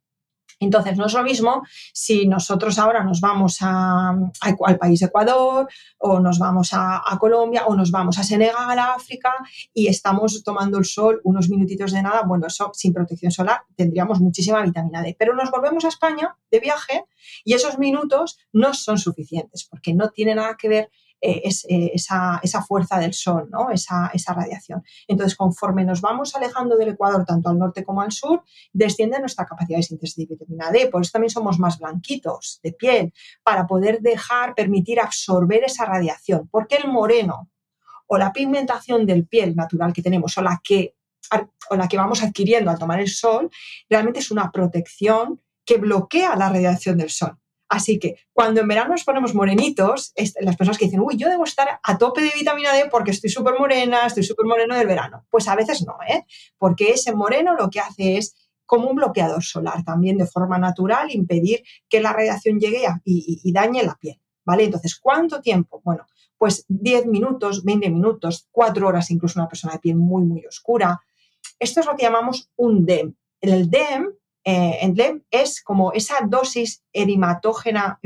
S3: Entonces, no es lo mismo si nosotros ahora nos vamos a, al país Ecuador o nos vamos a, Colombia o nos vamos a Senegal, a África y estamos tomando el sol unos minutitos de nada. Bueno, eso sin protección solar tendríamos muchísima vitamina D. Pero nos volvemos a España de viaje y esos minutos no son suficientes porque no tiene nada que ver eh, es, eh, esa, fuerza del sol, ¿no? esa, esa radiación. Entonces, conforme nos vamos alejando del Ecuador, tanto al norte como al sur, desciende nuestra capacidad de síntesis de vitamina D. Por eso también somos más blanquitos de piel, para poder dejar, permitir absorber esa radiación. Porque el moreno o la pigmentación del piel natural que tenemos o la que o la que vamos adquiriendo al tomar el sol, realmente es una protección que bloquea la radiación del sol. Así que cuando en verano nos ponemos morenitos, las personas que dicen, uy, yo debo estar a tope de vitamina D porque estoy súper morena, estoy súper moreno del verano. Pues a veces no, ¿eh? Porque ese moreno lo que hace es como un bloqueador solar también de forma natural, impedir que la radiación llegue y, dañe la piel, ¿vale? Entonces, ¿cuánto tiempo? Bueno, pues 10 minutos, 20 minutos, 4 horas, incluso una persona de piel muy, muy oscura. Esto es lo que llamamos un DEM. El DEM eh, es como esa dosis erimatógena,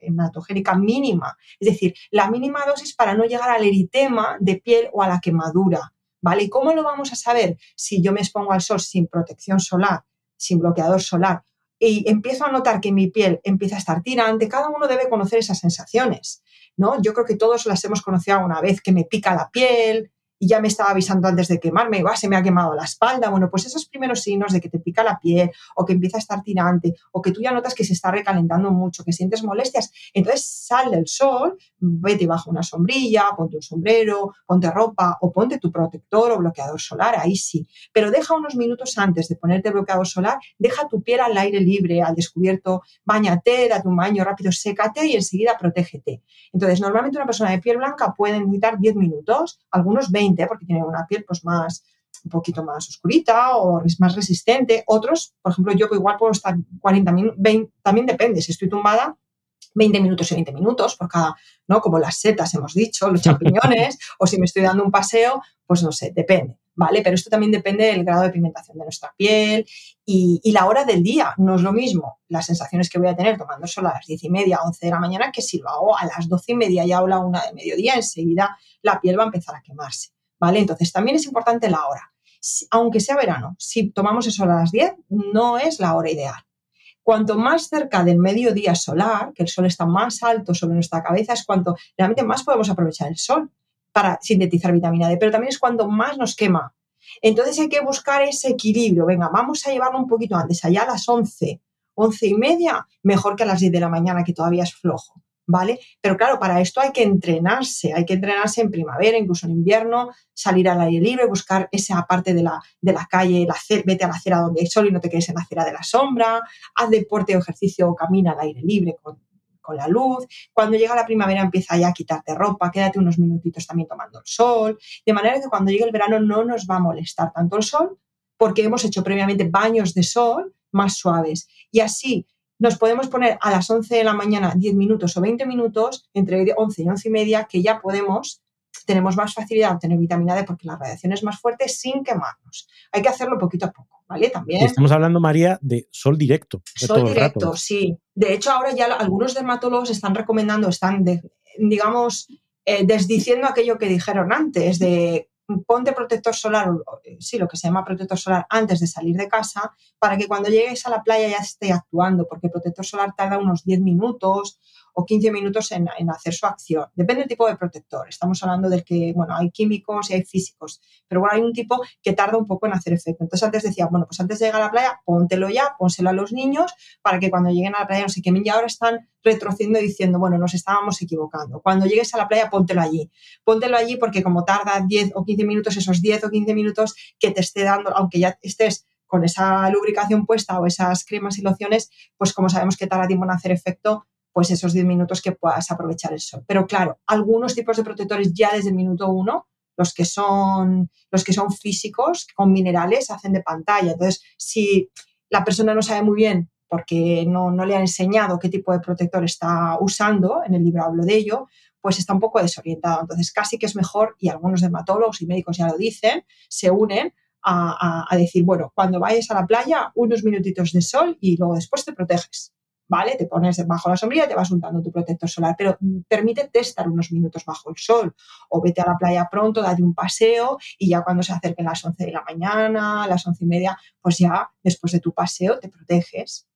S3: hematogénica mínima, es decir, la mínima dosis para no llegar al eritema de piel o a la quemadura. ¿Vale? ¿Y cómo lo vamos a saber? Si yo me expongo al sol sin protección solar, sin bloqueador solar, y empiezo a notar que mi piel empieza a estar tirante, cada uno debe conocer esas sensaciones, ¿no? Yo creo que todos las hemos conocido alguna vez, que me pica la piel, y ya me estaba avisando antes de quemarme, va, se me ha quemado la espalda. Bueno, pues esos primeros signos de que te pica la piel o que empieza a estar tirante o que tú ya notas que se está recalentando mucho, que sientes molestias, entonces sal del sol, vete bajo una sombrilla, ponte un sombrero, ponte ropa o ponte tu protector o bloqueador solar, ahí sí. Pero deja unos minutos antes de ponerte bloqueador solar, deja tu piel al aire libre, al descubierto, bañate, date un baño rápido, sécate y enseguida protégete. Entonces, normalmente una persona de piel blanca puede necesitar 10 minutos, algunos 20 porque tienen una piel pues más un poquito más oscurita o es más resistente. Otros, por ejemplo, yo igual puedo estar 40 minutos, también depende, si estoy tumbada, 20 minutos y 20 minutos por cada, ¿no? Como las setas hemos dicho, los champiñones, o si me estoy dando un paseo, pues no sé, depende, ¿vale? Pero esto también depende del grado de pigmentación de nuestra piel y, y, la hora del día. No es lo mismo las sensaciones que voy a tener tomando solo a las 10 y media, 11 de la mañana, que si lo hago a las 12 y media y a la una de mediodía, enseguida la piel va a empezar a quemarse. ¿Vale? Entonces, también es importante la hora. Aunque sea verano, si tomamos eso a las 10, no es la hora ideal. Cuanto más cerca del mediodía solar, que el sol está más alto sobre nuestra cabeza, es cuanto realmente más podemos aprovechar el sol para sintetizar vitamina D, pero también es cuando más nos quema. Entonces hay que buscar ese equilibrio. Venga, vamos a llevarlo un poquito antes, allá a las 11, 11 y media, mejor que a las 10 de la mañana, que todavía es flojo. ¿Vale? Pero claro, para esto hay que entrenarse, hay que entrenarse en primavera, incluso en invierno, salir al aire libre, buscar esa parte de la, de la calle, la vete a la acera donde hay sol y no te quedes en la acera de la sombra, haz deporte o ejercicio o camina al aire libre con, con la luz. Cuando llega la primavera empieza ya a quitarte ropa, quédate unos minutitos también tomando el sol, de manera que cuando llegue el verano no nos va a molestar tanto el sol porque hemos hecho previamente baños de sol más suaves. Y así nos podemos poner a las 11 de la mañana 10 minutos o 20 minutos, entre 11 y 11 y media, que ya podemos, tenemos más facilidad de obtener vitamina D porque la radiación es más fuerte sin quemarnos. Hay que hacerlo poquito a poco, ¿vale? También.
S1: Estamos hablando, María, de sol directo.
S3: sol directo, sí. De hecho, ahora ya algunos dermatólogos están recomendando, están, digamos, eh, desdiciendo aquello que dijeron antes de ponte protector solar, eh, sí, lo que se llama protector solar antes de salir de casa, para que cuando llegues a la playa ya esté actuando, porque el protector solar tarda unos 10 minutos o 15 minutos en, hacer su acción. Depende del tipo de protector. Estamos hablando del que, bueno, hay químicos y hay físicos, pero bueno, hay un tipo que tarda un poco en hacer efecto. Entonces antes decía, bueno, pues antes de llegar a la playa, póntelo ya, pónselo a los niños para que cuando lleguen a la playa no se quemen. Y ahora están retrocediendo diciendo, bueno, nos estábamos equivocando. Cuando llegues a la playa, póntelo allí. Póntelo allí porque como tarda 10 o 15 minutos, esos 10 o 15 minutos que te esté dando, aunque ya estés con esa lubricación puesta o esas cremas y lociones, pues como sabemos que tarda tiempo en hacer efecto, pues esos 10 minutos que puedas aprovechar el sol. Pero claro, algunos tipos de protectores ya desde el minuto uno, los que son, los que son físicos, con minerales, hacen de pantalla. Entonces, si la persona no sabe muy bien porque no, no le ha enseñado qué tipo de protector está usando, en el libro hablo de ello, pues está un poco desorientado. Entonces, casi que es mejor, y algunos dermatólogos y médicos ya lo dicen, se unen a, a, decir, bueno, cuando vayas a la playa, unos minutitos de sol y luego después te proteges. ¿Vale? Te pones bajo la sombrilla y te vas untando tu protector solar, pero permítete estar unos minutos bajo el sol o vete a la playa pronto, date un paseo y ya cuando se acerquen las 11 de la mañana, las 11 y media, pues ya después de tu paseo te proteges.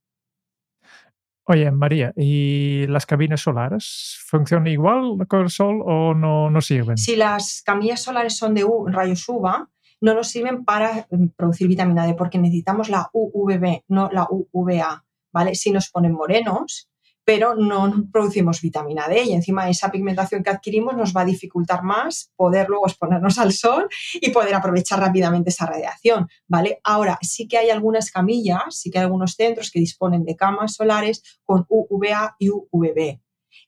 S2: Oye, María, ¿y las cabinas solares funcionan igual con el sol o no, no sirven?
S3: Si las camillas solares son de rayos UVA, no nos sirven para mm, producir vitamina D porque necesitamos la UVB, no la UVA. ¿Vale? Sí nos ponen morenos, pero no producimos vitamina D y encima esa pigmentación que adquirimos nos va a dificultar más poder luego exponernos al sol y poder aprovechar rápidamente esa radiación, ¿vale? Ahora, sí que hay algunas camillas, sí que hay algunos centros que disponen de camas solares con UVA y UVB.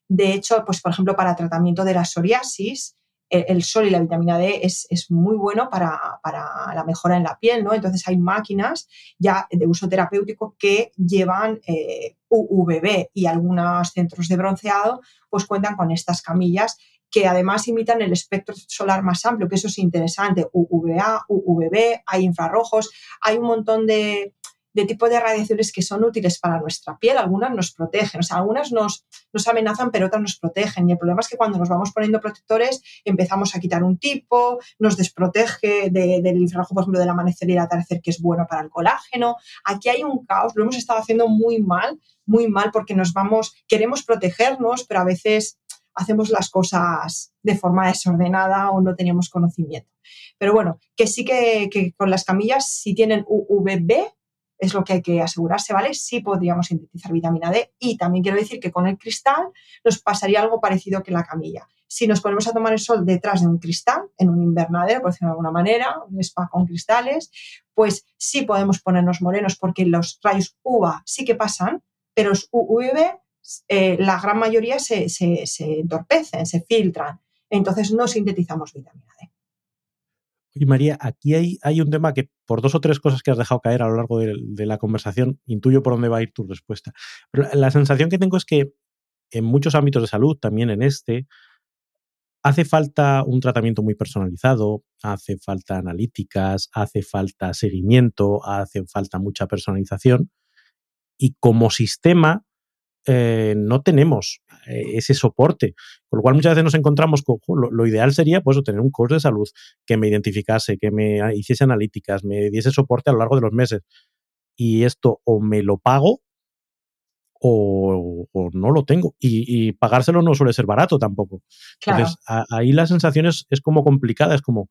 S3: De hecho, pues por ejemplo, para tratamiento de la psoriasis, el sol y la vitamina D es, muy bueno para, la mejora en la piel, ¿no? Entonces hay máquinas ya de uso terapéutico que llevan eh, UVB y algunos centros de bronceado pues cuentan con estas camillas que además imitan el espectro solar más amplio, que eso es interesante, UVA, UVB, hay infrarrojos, hay un montón de, de tipo de radiaciones que son útiles para nuestra piel. Algunas nos protegen, o sea, algunas nos, amenazan, pero otras nos protegen. Y el problema es que cuando nos vamos poniendo protectores empezamos a quitar un tipo, nos desprotege del infrarrojo, por ejemplo, del amanecer y el atardecer, que es bueno para el colágeno. Aquí hay un caos, lo hemos estado haciendo muy mal, muy mal, porque nos vamos, queremos protegernos, pero a veces hacemos las cosas de forma desordenada o no teníamos conocimiento. Pero bueno, que sí que, que con las camillas, si tienen UVB, es lo que hay que asegurarse, ¿vale? Sí podríamos sintetizar vitamina D y también quiero decir que con el cristal nos pasaría algo parecido que la camilla. Si nos ponemos a tomar el sol detrás de un cristal, en un invernadero, por decirlo de alguna manera, un spa con cristales, pues sí podemos ponernos morenos porque los rayos UVA sí que pasan, pero los UV, eh, la gran mayoría se, se, se entorpecen, se filtran. Entonces no sintetizamos vitamina D.
S1: Y María, aquí hay, un tema que por dos o tres cosas que has dejado caer a lo largo de, la conversación, intuyo por dónde va a ir tu respuesta. La sensación que tengo es que en muchos ámbitos de salud, también en este, hace falta un tratamiento muy personalizado, hace falta analíticas, hace falta seguimiento, hace falta mucha personalización. Y como sistema, eh, no tenemos ese soporte. Con lo cual muchas veces nos encontramos con lo, lo, ideal sería pues tener un coach de salud que me identificase, que me hiciese analíticas, me diese soporte a lo largo de los meses. Y esto o me lo pago o, o no lo tengo. Y, y, pagárselo no suele ser barato tampoco. Claro. Entonces, a, ahí la sensación es, es como complicada, es como,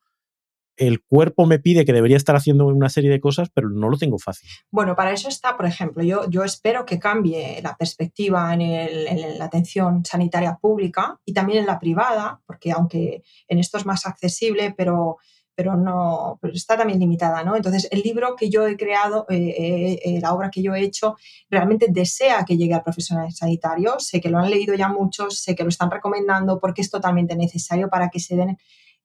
S1: el cuerpo me pide que debería estar haciendo una serie de cosas, pero no lo tengo fácil.
S3: Bueno, para eso está, por ejemplo, yo, espero que cambie la perspectiva en, el, en, la atención sanitaria pública y también en la privada, porque aunque en esto es más accesible, pero, no está también limitada, ¿no? Entonces, el libro que yo he creado, eh, eh, la obra que yo he hecho, realmente desea que llegue al profesional sanitario. Sé que lo han leído ya muchos, sé que lo están recomendando porque es totalmente necesario para que se den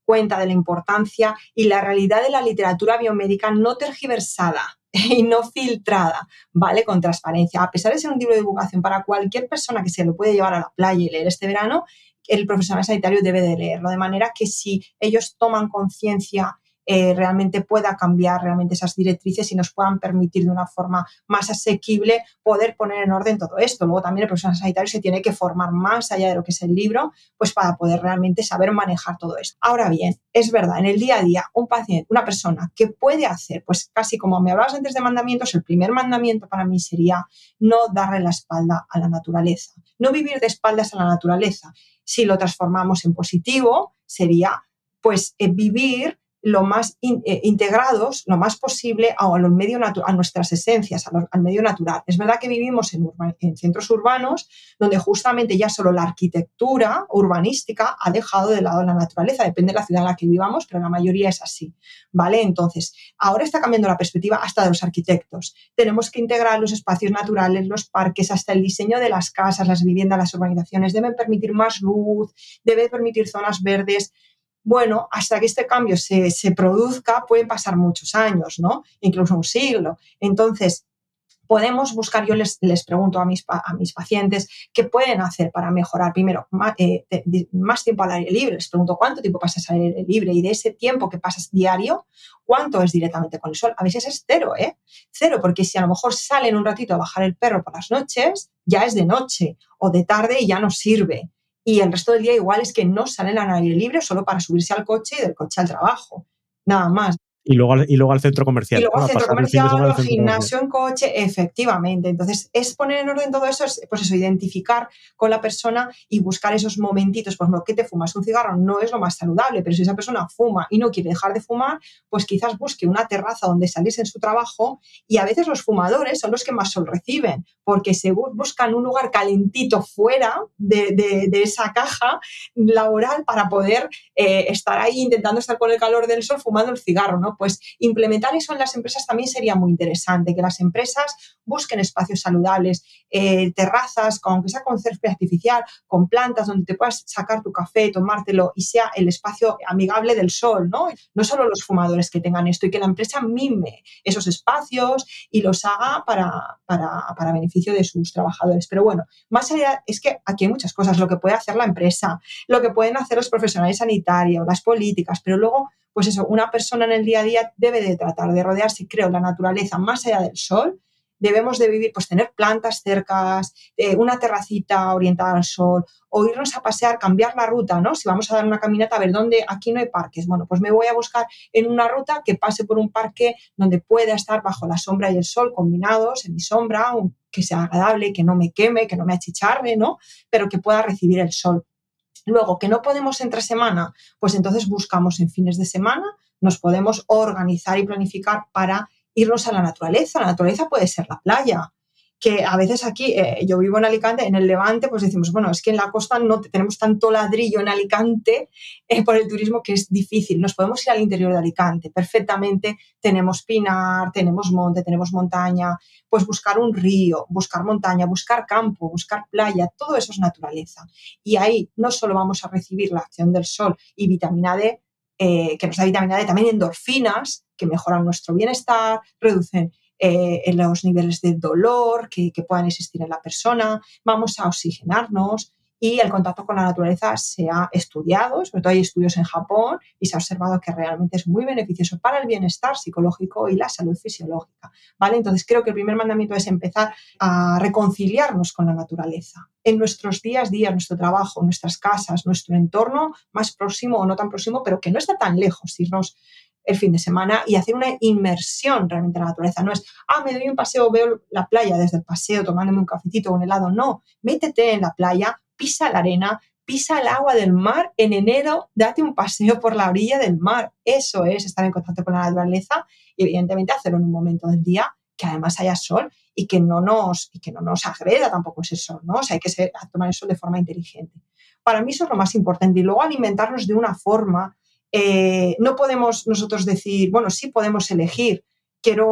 S3: cuenta de la importancia y la realidad de la literatura biomédica no tergiversada y no filtrada, ¿vale? Con transparencia. A pesar de ser un libro de divulgación para cualquier persona que se lo puede llevar a la playa y leer este verano, el profesional sanitario debe de leerlo. De manera que si ellos toman conciencia eh, realmente pueda cambiar realmente esas directrices y nos puedan permitir de una forma más asequible poder poner en orden todo esto. Luego también el profesional sanitario se tiene que formar más allá de lo que es el libro, pues para poder realmente saber manejar todo esto. Ahora bien, es verdad, en el día a día, un paciente, una persona que puede hacer, pues casi como me hablabas antes de mandamientos, el primer mandamiento para mí sería no darle la espalda a la naturaleza, no vivir de espaldas a la naturaleza. Si lo transformamos en positivo, sería pues eh, vivir lo más eh, integrados, lo más posible a, a, medio a nuestras esencias, al medio natural. Es verdad que vivimos en, centros urbanos donde justamente ya solo la arquitectura urbanística ha dejado de lado la naturaleza, depende de la ciudad en la que vivamos, pero la mayoría es así, ¿vale? Entonces, ahora está cambiando la perspectiva hasta de los arquitectos. Tenemos que integrar los espacios naturales, los parques, hasta el diseño de las casas, las viviendas, las urbanizaciones, deben permitir más luz, debe permitir zonas verdes, bueno, hasta que este cambio se, se, produzca pueden pasar muchos años, ¿no? Incluso un siglo. Entonces, podemos buscar, yo les, les pregunto a mis, a mis, pacientes qué pueden hacer para mejorar. Primero, más, eh, más, tiempo al aire libre. Les pregunto cuánto tiempo pasas al aire libre y de ese tiempo que pasas diario, cuánto es directamente con el sol. A veces es cero, ¿eh? Cero, porque si a lo mejor salen un ratito a bajar el perro por las noches, ya es de noche o de tarde y ya no sirve y el resto del día igual es que no salen al aire libre solo para subirse al coche y del coche al trabajo. Nada más.
S1: Y luego, al, y luego al centro comercial.
S3: Y luego al centro comercial, al gimnasio en coche, efectivamente. Entonces, es poner en orden todo eso, es pues eso, identificar con la persona y buscar esos momentitos. Por ejemplo, ¿qué te fumas? Un cigarro no es lo más saludable, pero si esa persona fuma y no quiere dejar de fumar, pues quizás busque una terraza donde salirse en su trabajo y a veces los fumadores son los que más sol reciben, porque se buscan un lugar calentito fuera de, de, de esa caja laboral para poder eh, estar ahí intentando estar con el calor del sol fumando el cigarro, ¿no? Pues implementar eso en las empresas también sería muy interesante, que las empresas busquen espacios saludables, eh, terrazas, aunque sea con césped artificial, con plantas donde te puedas sacar tu café, tomártelo y sea el espacio amigable del sol, ¿no? No solo los fumadores que tengan esto y que la empresa mime esos espacios y los haga para, para, para beneficio de sus trabajadores. Pero bueno, más allá es que aquí hay muchas cosas, lo que puede hacer la empresa, lo que pueden hacer los profesionales sanitarios, las políticas, pero luego pues eso, una persona en el día a día debe de tratar de rodearse, creo, la naturaleza más allá del sol. Debemos de vivir, pues tener plantas cercas, eh, una terracita orientada al sol, o irnos a pasear, cambiar la ruta, ¿no? Si vamos a dar una caminata, a ver dónde, aquí no hay parques. Bueno, pues me voy a buscar en una ruta que pase por un parque donde pueda estar bajo la sombra y el sol combinados, en mi sombra, que sea agradable, que no me queme, que no me achicharre, ¿no? Pero que pueda recibir el sol Luego, que no podemos entre semana, pues entonces buscamos en fines de semana, nos podemos organizar y planificar para irnos a la naturaleza. La naturaleza puede ser la playa, que a veces aquí, eh, yo vivo en Alicante, en el Levante, pues decimos, bueno, es que en la costa no tenemos tanto ladrillo en Alicante eh, por el turismo que es difícil. Nos podemos ir al interior de Alicante perfectamente. Tenemos pinar, tenemos monte, tenemos montaña. Pues buscar un río, buscar montaña, buscar campo, buscar playa, todo eso es naturaleza. Y ahí no solo vamos a recibir la acción del sol y vitamina D, eh, que nos da vitamina D, también endorfinas que mejoran nuestro bienestar, reducen eh, en los niveles de dolor que, puedan existir en la persona, vamos a oxigenarnos y el contacto con la naturaleza se ha estudiado, sobre todo hay estudios en Japón y se ha observado que realmente es muy beneficioso para el bienestar psicológico y la salud fisiológica. ¿vale? Entonces creo que el primer mandamiento es empezar a reconciliarnos con la naturaleza en nuestros días, días, nuestro trabajo, nuestras casas, nuestro entorno más próximo o no tan próximo, pero que no está tan lejos, irnos el fin de semana y hacer una inmersión realmente en la naturaleza. No es, ah, me doy un paseo, veo la playa desde el paseo tomándome un cafecito o un helado. No, métete en la playa, pisa la arena, pisa el agua del mar en enero, date un paseo por la orilla del mar. Eso es estar en contacto con la naturaleza y evidentemente hacerlo en un momento del día que además haya sol y que no nos, y que no nos agreda tampoco ese sol, ¿no? O sea, hay que tomar el sol de forma inteligente. Para mí eso es lo más importante. Y luego alimentarnos de una forma eh, no podemos nosotros decir, bueno, sí podemos elegir, quiero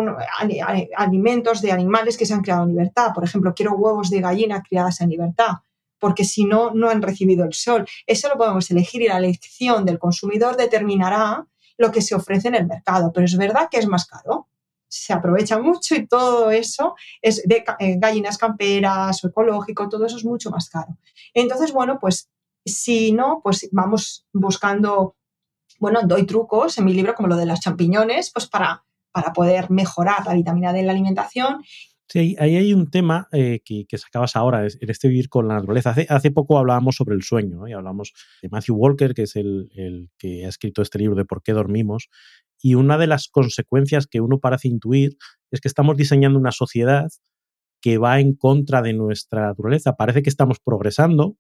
S3: alimentos de animales que se han criado en libertad, por ejemplo, quiero huevos de gallina criadas en libertad, porque si no, no han recibido el sol. Eso lo podemos elegir y la elección del consumidor determinará lo que se ofrece en el mercado, pero es verdad que es más caro. Se aprovecha mucho y todo eso es de eh, gallinas camperas o ecológico, todo eso es mucho más caro. Entonces, bueno, pues si no, pues vamos buscando bueno, doy trucos en mi libro como lo de las champiñones, pues para, para poder mejorar la vitamina D en la alimentación.
S1: Sí, ahí hay un tema eh, que, que, sacabas ahora, en este vivir con la naturaleza. Hace, hace poco hablábamos sobre el sueño, y hablamos de Matthew Walker, que es el, el, que ha escrito este libro de por qué dormimos, y una de las consecuencias que uno parece intuir es que estamos diseñando una sociedad que va en contra de nuestra naturaleza. Parece que estamos progresando,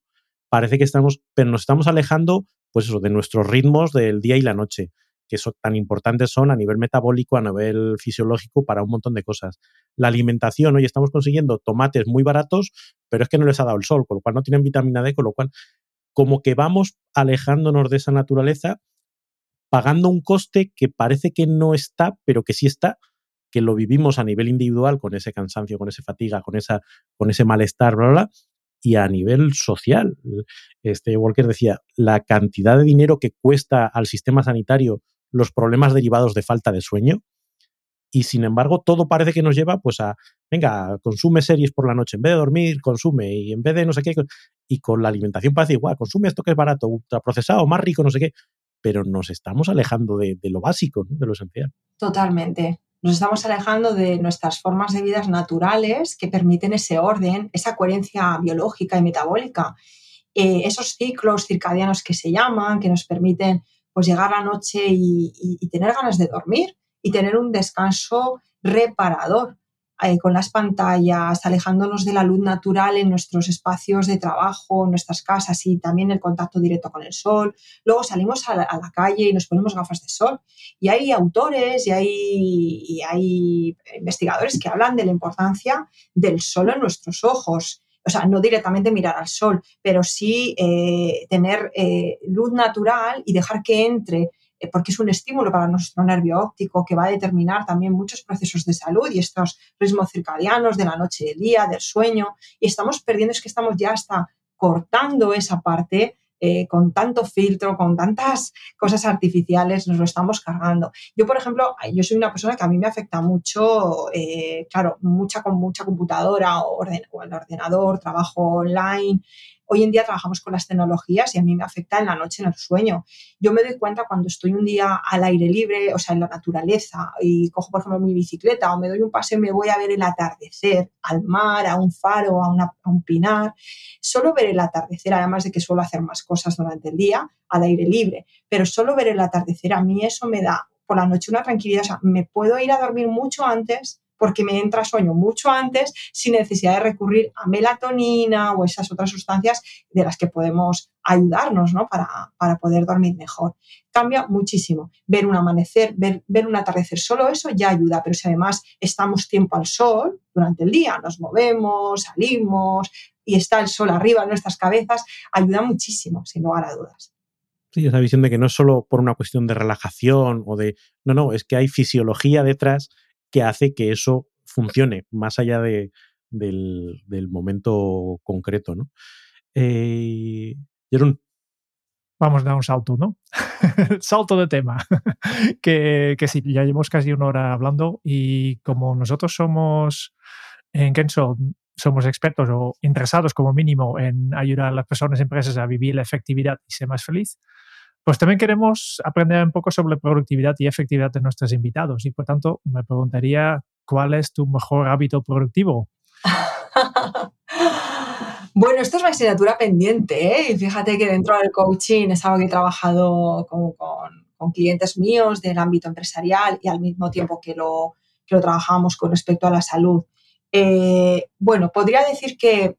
S1: parece que estamos, pero nos estamos alejando pues eso, de nuestros ritmos del día y la noche, que son tan importantes son a nivel metabólico, a nivel fisiológico, para un montón de cosas. La alimentación, hoy estamos consiguiendo tomates muy baratos, pero es que no les ha dado el sol, con lo cual no tienen vitamina D, con lo cual como que vamos alejándonos de esa naturaleza, pagando un coste que parece que no está, pero que sí está, que lo vivimos a nivel individual con ese cansancio, con esa fatiga, con, esa, con ese malestar, bla, bla, y a nivel social. Este Walker decía, la cantidad de dinero que cuesta al sistema sanitario los problemas derivados de falta de sueño, y sin embargo todo parece que nos lleva pues a, venga, consume series por la noche, en vez de dormir, consume, y en vez de no sé qué, y con la alimentación parece igual, consume esto que es barato, ultraprocesado, más rico, no sé qué, pero nos estamos alejando de, lo básico, de lo esencial.
S3: Totalmente. Nos estamos alejando de nuestras formas de vida naturales que permiten ese orden, esa coherencia biológica y metabólica, eh, esos ciclos circadianos que se llaman, que nos permiten pues, llegar a la noche y tener ganas de dormir y tener un descanso reparador. Eh, con las pantallas, alejándonos de la luz natural en nuestros espacios de trabajo, en nuestras casas y también el contacto directo con el sol. Luego salimos a la, calle y nos ponemos gafas de sol. Y hay autores y hay, hay investigadores que hablan de la importancia del sol en nuestros ojos o sea, no directamente mirar al sol, pero sí eh, tener eh, luz natural y dejar que entre eh, porque es un estímulo para nuestro nervio óptico que va a determinar también muchos procesos de salud y estos ritmos circadianos de la noche y el día, del sueño, y estamos perdiendo, es que estamos ya hasta cortando esa parte eh, con tanto filtro, con tantas cosas artificiales, nos lo estamos cargando. Yo, por ejemplo, yo soy una persona que a mí me afecta mucho, eh, claro, mucha con mucha computadora o, o el ordenador, trabajo online, Hoy en día trabajamos con las tecnologías y a mí me afecta en la noche, en el sueño. Yo me doy cuenta cuando estoy un día al aire libre, o sea, en la naturaleza, y cojo, por ejemplo, mi bicicleta o me doy un paseo y me voy a ver el atardecer, al mar, a un faro, a, a un pinar. Solo ver el atardecer, además de que suelo hacer más cosas durante el día, al aire libre, pero solo ver el atardecer, a mí eso me da por la noche una tranquilidad. O sea, me puedo ir a dormir mucho antes porque me entra sueño mucho antes sin necesidad de recurrir a melatonina o esas otras sustancias de las que podemos ayudarnos ¿no? para, para poder dormir mejor. Cambia muchísimo. Ver un amanecer, ver, ver un atardecer, solo eso ya ayuda, pero si además estamos tiempo al sol durante el día, nos movemos, salimos y está el sol arriba en nuestras cabezas, ayuda muchísimo, sin lugar a dudas.
S1: Sí, esa visión de que no es solo por una cuestión de relajación o de... No, no, es que hay fisiología detrás que hace que eso funcione más allá de, del, momento concreto, ¿no? Eh,
S2: Vamos a dar un salto, ¿no? salto de tema. que, que sí, ya llevamos casi una hora hablando y como nosotros somos en Kenso somos expertos o interesados como mínimo en ayudar a las personas y empresas a vivir la efectividad y ser más feliz, pues también queremos aprender un poco sobre productividad y efectividad de nuestros invitados y por tanto me preguntaría cuál es tu mejor hábito productivo.
S3: bueno, esto es una asignatura pendiente ¿eh? y fíjate que dentro del coaching es algo que he trabajado con, con, clientes míos del ámbito empresarial y al mismo tiempo que lo, que lo trabajamos con respecto a la salud. Eh, bueno, podría decir que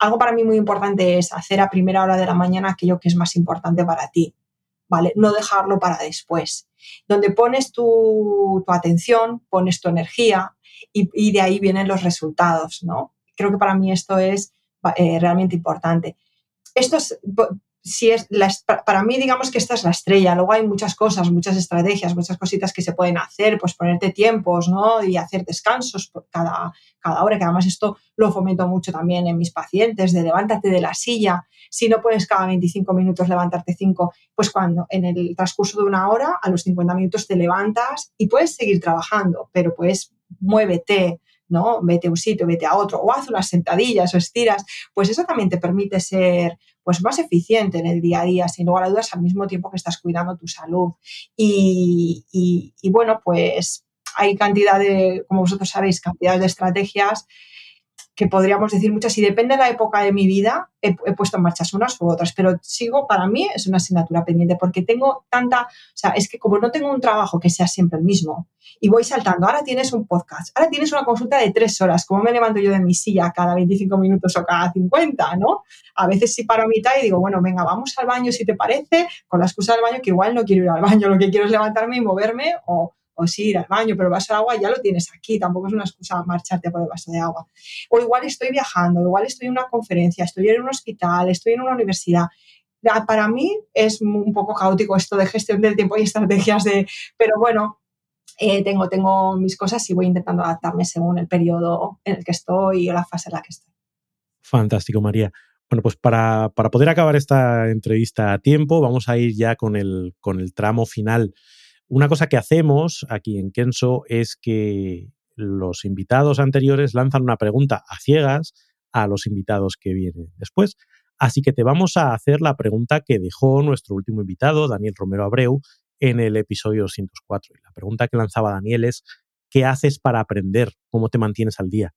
S3: algo para mí muy importante es hacer a primera hora de la mañana aquello que es más importante para ti, ¿vale? No dejarlo para después. Donde pones tu, atención, pones tu energía y, de ahí vienen los resultados, ¿no? Creo que para mí esto es eh, realmente importante. Esto es, si es para mí digamos que esta es la estrella. Luego hay muchas cosas, muchas estrategias, muchas cositas que se pueden hacer, pues ponerte tiempos, ¿no? Y hacer descansos por cada, cada hora, que además esto lo fomento mucho también en mis pacientes, de levántate de la silla. Si no puedes cada 25 minutos levantarte 5, pues cuando en el transcurso de una hora, a los 50 minutos te levantas y puedes seguir trabajando, pero pues muévete, ¿no? Vete a un sitio, vete a otro, o haz unas sentadillas o estiras, pues eso también te permite ser pues más eficiente en el día a día, sin lugar a dudas, al mismo tiempo que estás cuidando tu salud. Y, y bueno, pues hay cantidad de, como vosotros sabéis, cantidad de estrategias que podríamos decir muchas, y depende de la época de mi vida, he, puesto en marcha unas u otras, pero sigo, para mí es una asignatura pendiente, porque tengo tanta, o sea, es que como no tengo un trabajo que sea siempre el mismo, y voy saltando, ahora tienes un podcast, ahora tienes una consulta de tres horas, ¿cómo me levanto yo de mi silla cada 25 minutos o cada 50, no? A veces sí paro a mitad y digo, bueno, venga, vamos al baño si te parece, con la excusa del baño que igual no quiero ir al baño, lo que quiero es levantarme y moverme o o sí ir al baño, pero el vaso de agua ya lo tienes aquí, tampoco es una excusa marcharte por el vaso de agua. O igual estoy viajando, igual estoy en una conferencia, estoy en un hospital, estoy en una universidad. Para mí es un poco caótico esto de gestión del tiempo y estrategias de, pero bueno, eh, tengo, tengo mis cosas y voy intentando adaptarme según el periodo en el que estoy o la fase en la que estoy.
S1: Fantástico, María. Bueno, pues para, para, poder acabar esta entrevista a tiempo, vamos a ir ya con el, con el tramo final una cosa que hacemos aquí en Kenso es que los invitados anteriores lanzan una pregunta a ciegas a los invitados que vienen después. Así que te vamos a hacer la pregunta que dejó nuestro último invitado, Daniel Romero Abreu, en el episodio 204. Y la pregunta que lanzaba Daniel es, ¿qué haces para aprender? ¿Cómo te mantienes al día?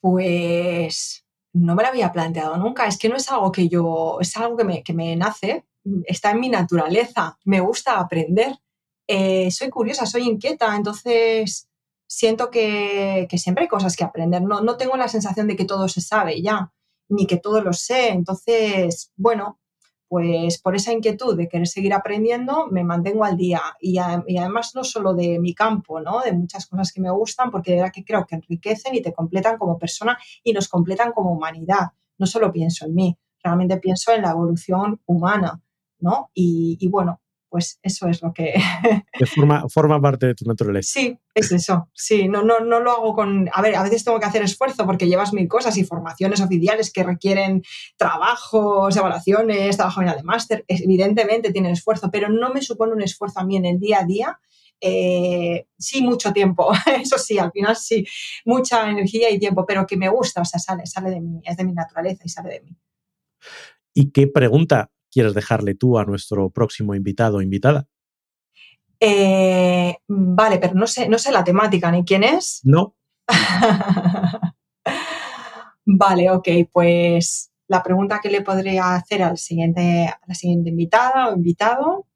S3: Pues no me lo había planteado nunca. Es que no es algo que yo, es algo que me, que me nace, está en mi naturaleza. Me gusta aprender. Eh, soy curiosa, soy inquieta, entonces siento que, siempre hay cosas que aprender. No, no tengo la sensación de que todo se sabe ya, ni que todo lo sé. Entonces, bueno, pues por esa inquietud de querer seguir aprendiendo, me mantengo al día. Y, además no solo de mi campo, ¿no? De muchas cosas que me gustan, porque de verdad que creo que enriquecen y te completan como persona y nos completan como humanidad. No solo pienso en mí, realmente pienso en la evolución humana, ¿no? y bueno, pues eso es lo que...
S1: forma, forma parte de tu naturaleza.
S3: Sí, es eso. Sí, no, no, no lo hago con... A ver, a veces tengo que hacer esfuerzo porque llevas mil cosas y formaciones oficiales que requieren trabajos, evaluaciones, trabajo final de máster. Evidentemente tienen esfuerzo, pero no me supone un esfuerzo a mí en el día a día. Eh, sí, mucho tiempo, eso sí, al final sí, mucha energía y tiempo, pero que me gusta, o sea, sale, sale de mí, es de mi naturaleza y sale de mí.
S1: ¿Y qué pregunta quieres dejarle tú a nuestro próximo invitado o invitada?
S3: Eh, vale, pero no sé, no sé la temática ni quién es.
S1: No.
S3: vale, ok, pues la pregunta que le podría hacer al siguiente, a la siguiente invitada o invitado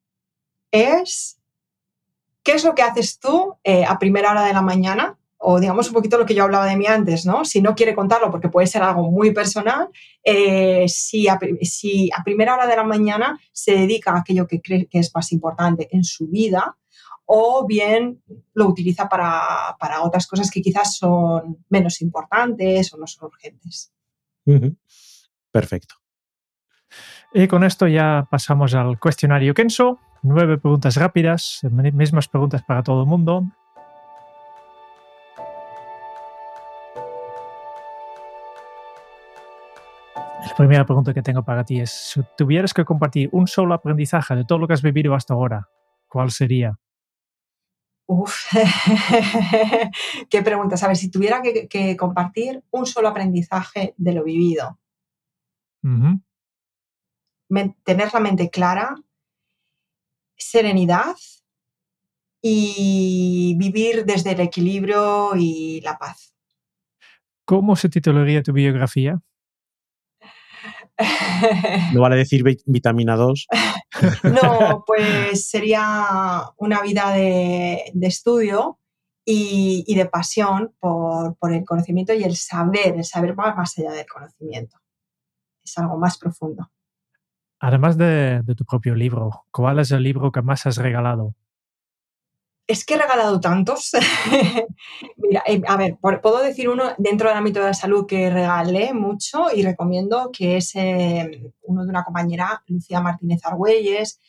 S3: es, ¿qué es lo que haces tú eh, a primera hora de la mañana o digamos un poquito lo que yo hablaba de mí antes, ¿no? Si no quiere contarlo porque puede ser algo muy personal, eh, si, a, primera hora de la mañana se dedica a aquello que cree que es más importante en su vida, o bien lo utiliza para, para otras cosas que quizás son menos importantes o no son urgentes.
S1: Perfecto.
S2: Y con esto ya pasamos al cuestionario Kenso. Nueve preguntas rápidas, mismas preguntas para todo el mundo. Primera pregunta que tengo para ti es, si tuvieras que compartir un solo aprendizaje de todo lo que has vivido hasta ahora, ¿cuál sería?
S3: Uf, qué pregunta. A ver, si tuviera que, compartir un solo aprendizaje de lo vivido, tener la mente clara, serenidad y vivir desde el equilibrio y la paz.
S2: ¿Cómo se titularía tu biografía?
S1: No vale decir vitamina 2.
S3: No, pues sería una vida de, estudio y, de pasión por, el conocimiento y el saber, el saber más allá del conocimiento. Es algo más profundo.
S2: Además de, tu propio libro, ¿cuál es el libro que más has regalado?
S3: Es que he regalado tantos. Mira, eh, a ver, puedo decir uno dentro del ámbito de la salud que regalé mucho y recomiendo, que es eh, uno de una compañera, Lucía Martínez Argüelles,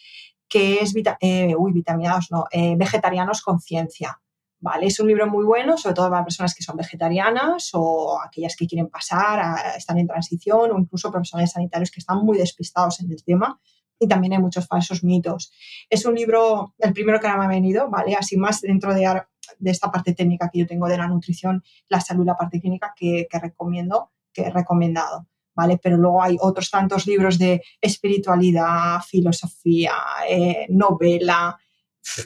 S3: que es eh, uy, vitaminados, no, Vegetarianos con Ciencia. ¿vale? Es un libro muy bueno, sobre todo para personas que son vegetarianas o aquellas que quieren pasar, están en transición o incluso profesionales sanitarios que están muy despistados en el tema. Y también hay muchos falsos mitos. Es un libro, el primero que me ha venido, ¿vale? Así más dentro de, de esta parte técnica que yo tengo de la nutrición, la salud, la parte clínica que, recomiendo, que he recomendado. ¿Vale? Pero luego hay otros tantos libros de espiritualidad, filosofía, eh, novela,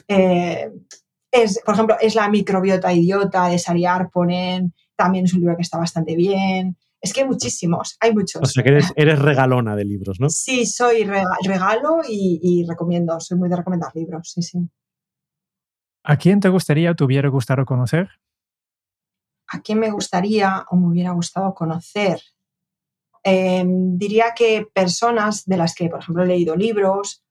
S3: eh, es, por ejemplo, es la microbiota idiota de Sari Arponen, también es un libro que está bastante bien. Es que hay muchísimos, hay muchos.
S1: O sea que eres, eres regalona de libros, ¿no?
S3: Sí, soy regalo y, recomiendo, soy muy de recomendar libros, sí, sí.
S2: ¿A quién te gustaría o te hubiera gustado conocer?
S3: ¿A quién me gustaría o me hubiera gustado conocer? Em, diría que personas de las que, por ejemplo, he leído libros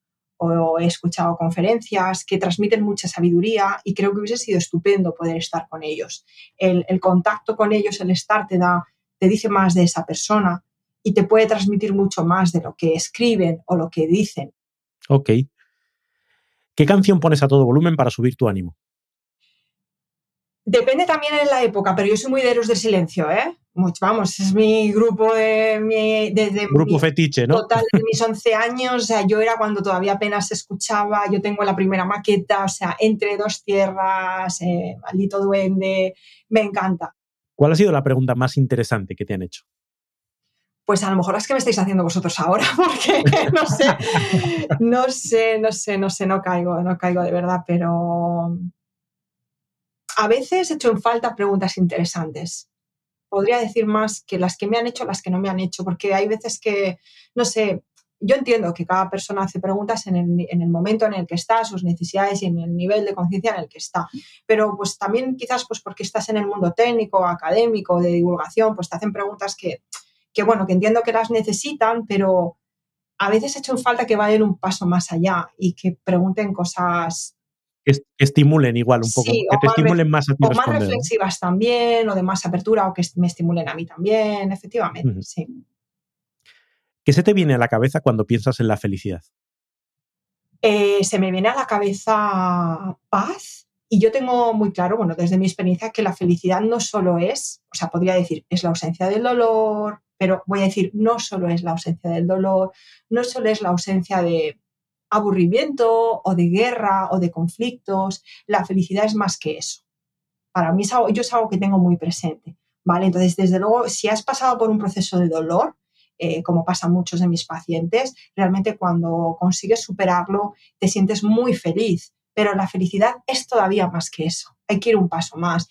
S3: o he escuchado conferencias que transmiten mucha sabiduría y creo que hubiese sido estupendo poder estar con ellos. El, contacto con ellos, el estar, te, da, te dice más de esa persona y te puede transmitir mucho más de lo que escriben o lo que dicen.
S1: Ok. ¿Qué canción pones a todo volumen para subir tu ánimo?
S3: Depende también en la época, pero yo soy muy de Héroes del Silencio, ¿eh? vamos, es mi grupo de mi, desde
S1: grupo fetiche, ¿no?
S3: Total, de mis 11 años, o sea, yo era cuando todavía apenas se escuchaba, yo tengo la primera maqueta, o sea, Entre dos tierras, eh, Maldito Duende, me encanta.
S1: ¿Cuál ha sido la pregunta más interesante que te han hecho?
S3: Pues a lo mejor las que me estáis haciendo vosotros ahora, porque no sé, no sé, no sé, no sé, no caigo, no caigo de verdad, pero a veces he hecho en falta preguntas interesantes podría decir más que las que me han hecho, las que no me han hecho, porque hay veces que, no sé, yo entiendo que cada persona hace preguntas en el, momento en el que está, sus necesidades y en el nivel de conciencia en el que está. Pero pues también quizás pues porque estás en el mundo técnico, académico, de divulgación, pues te hacen preguntas que, que bueno, que entiendo que las necesitan, pero a veces he hecho falta que vayan un paso más allá y que pregunten cosas
S1: que, estimulen igual un poco, que te estimulen más a ti.
S3: O más reflexivas también, o de más apertura, o que me estimulen a mí también, efectivamente, sí.
S1: ¿Qué se te viene a la cabeza cuando piensas en la felicidad?
S3: Eh, se me viene a la cabeza paz y yo tengo muy claro, bueno, desde mi experiencia, que la felicidad no solo es, o sea, podría decir, es la ausencia del dolor, pero voy a decir, no solo es la ausencia del dolor, no solo es la ausencia de aburrimiento o de guerra o de conflictos. La felicidad es más que eso. Para mí yo es algo que tengo muy presente. ¿vale? Entonces, desde luego, si has pasado por un proceso de dolor, eh, como pasa a muchos de mis pacientes, realmente cuando consigues superarlo te sientes muy feliz. Pero la felicidad es todavía más que eso. Hay que ir un paso más.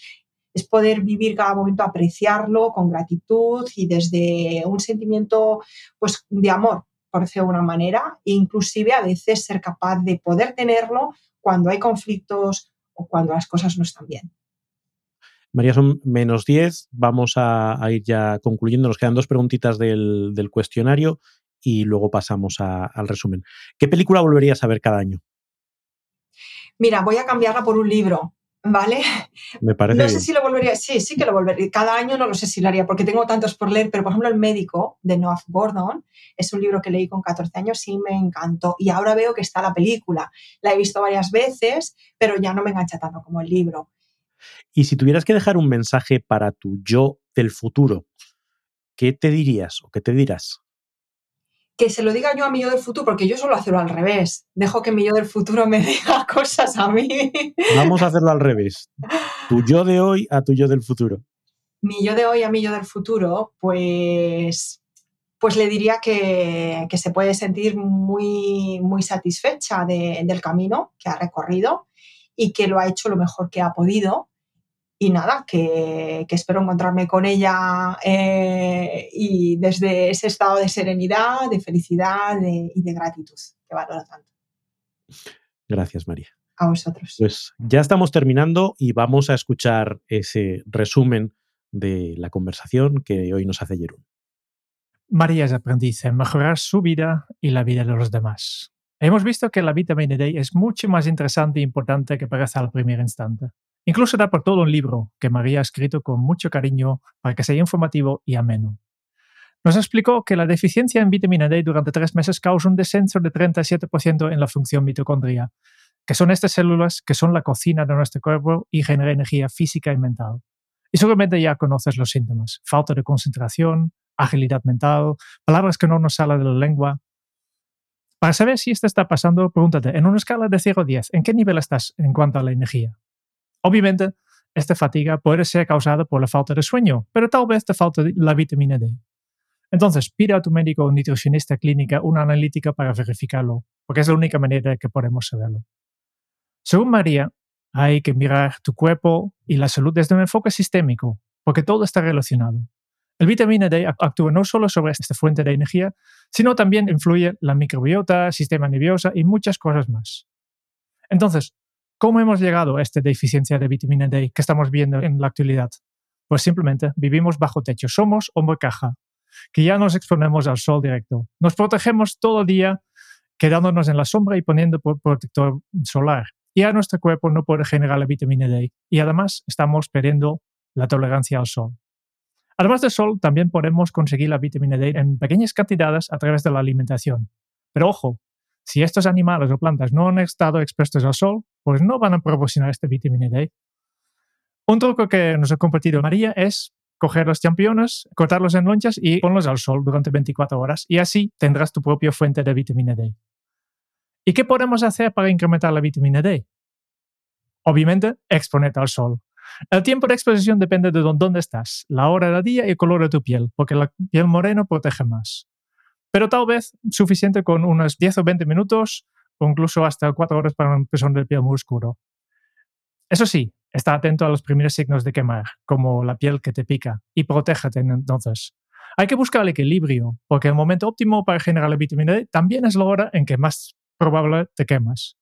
S3: Es poder vivir cada momento, apreciarlo con gratitud y desde un sentimiento pues, de amor por decirlo de una manera, e inclusive a veces ser capaz de poder tenerlo cuando hay conflictos o cuando las cosas no están bien.
S1: María, son menos 10. Vamos a, ir ya concluyendo. Nos quedan dos preguntitas del, cuestionario y luego pasamos al resumen. ¿Qué película volverías a ver cada año?
S3: Mira, voy a cambiarla por un libro. ¿Vale?
S1: Me parece.
S3: No sé si lo volvería, sí, sí que lo volvería. Cada año no lo sé si lo haría, porque tengo tantos por leer, pero por ejemplo, El médico de Noah Gordon es un libro que leí con 14 años y me encantó. Y ahora veo que está la película. La he visto varias veces, pero ya no me engancha tanto como el libro.
S1: Y si tuvieras que dejar un mensaje para tu yo del futuro, ¿qué te dirías o qué te dirás?
S3: que se lo diga yo a mi yo del futuro, porque yo solo hacerlo al revés. Dejo que mi yo del futuro me diga cosas a mí.
S1: Vamos a hacerlo al revés. Tu yo de hoy a tu yo del futuro.
S3: Mi yo de hoy a mi yo del futuro, pues, pues le diría que, se puede sentir muy, muy satisfecha del camino que ha recorrido y que lo ha hecho lo mejor que ha podido y nada, que, espero encontrarme con ella eh, y desde ese estado de serenidad, de felicidad y de gratitud que valoro tanto.
S1: Gracias, María.
S3: A vosotros.
S1: Pues ya estamos terminando y vamos a escuchar ese resumen de la conversación que hoy nos hace Jerón.
S2: María es aprendiz en mejorar su vida y la vida de los demás. Hemos visto que la vitamina D es mucho más interesante e importante que parece al primer instante. Incluso da por todo un libro que María ha escrito con mucho cariño para que sea informativo y ameno. Nos explicó que la deficiencia en vitamina D durante tres meses causa un descenso de 37% en la función mitocondria, que son estas células que son la cocina de nuestro cuerpo y generan energía física y mental. Y seguramente ya conoces los síntomas, falta de concentración, agilidad mental, palabras que no nos salen de la lengua. Para saber si esto está pasando, pregúntate, en una escala de 0 a 10, ¿en qué nivel estás en cuanto a la energía? Obviamente, esta fatiga puede ser causada por la falta de sueño, pero tal vez te falta la vitamina D. Entonces, pide a tu médico o nutricionista clínica una analítica para verificarlo, porque es la única manera que podemos saberlo. Según María, hay que mirar tu cuerpo y la salud desde un enfoque sistémico, porque todo está relacionado. El vitamina D actúa no solo sobre esta fuente de energía, sino también influye la microbiota, sistema nervioso y muchas cosas más. Entonces, ¿Cómo hemos llegado a esta deficiencia de vitamina D que estamos viendo en la actualidad? Pues simplemente vivimos bajo techo, somos hombre caja, que ya nos exponemos al sol directo. Nos protegemos todo el día quedándonos en la sombra y poniendo protector solar. Y a nuestro cuerpo no puede generar la vitamina D. Y además estamos perdiendo la tolerancia al sol. Además del sol, también podemos conseguir la vitamina D en pequeñas cantidades a través de la alimentación. Pero ojo, si estos animales o plantas no han estado expuestos al sol, pues no van a proporcionar esta vitamina D. Un truco que nos ha compartido María es coger los championes, cortarlos en lonchas y ponlos al sol durante 24 horas y así tendrás tu propia fuente de vitamina D. ¿Y qué podemos hacer para incrementar la vitamina D? Obviamente, exponerte al sol. El tiempo de exposición depende de dónde estás, la hora del día y el color de tu piel, porque la piel morena protege más. Pero tal vez suficiente con unos 10 o 20 minutos o incluso hasta 4 horas para una persona de piel muy oscuro. Eso sí, está atento a los primeros signos de quemar, como la piel que te pica, y protégete entonces. Hay que buscar el equilibrio, porque el momento óptimo para generar la vitamina D también es la hora en que más probable te quemas.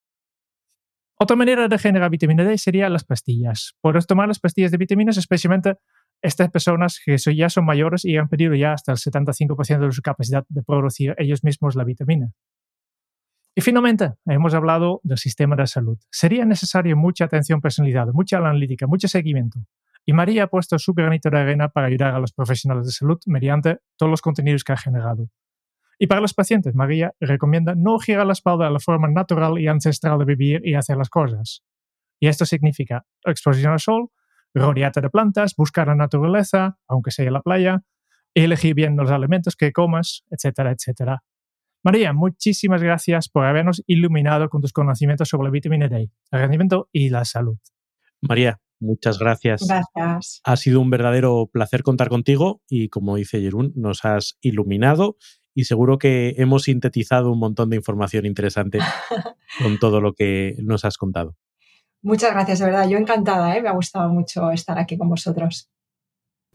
S2: Otra manera de generar vitamina D sería las pastillas. Puedes tomar las pastillas de vitaminas, especialmente estas personas que ya son mayores y han perdido ya hasta el 75% de su capacidad de producir ellos mismos la vitamina. Y finalmente, hemos hablado del sistema de salud. Sería necesaria mucha atención personalizada, mucha analítica, mucho seguimiento. Y María ha puesto su granito de arena para ayudar a los profesionales de salud mediante todos los contenidos que ha generado. Y para los pacientes, María recomienda no girar la espalda a la forma natural y ancestral de vivir y hacer las cosas. Y esto significa exposición al sol, rodearte de plantas, buscar la naturaleza, aunque sea la playa, elegir bien los alimentos que comas, etcétera, etcétera. María, muchísimas gracias por habernos iluminado con tus conocimientos sobre la vitamina D, el rendimiento y la salud.
S1: María, muchas gracias.
S3: Gracias.
S1: Ha sido un verdadero placer contar contigo y como dice Jerún, nos has iluminado y seguro que hemos sintetizado un montón de información interesante con todo lo que nos has contado.
S3: Muchas gracias, de verdad. Yo encantada, ¿eh? me ha gustado mucho estar aquí con vosotros.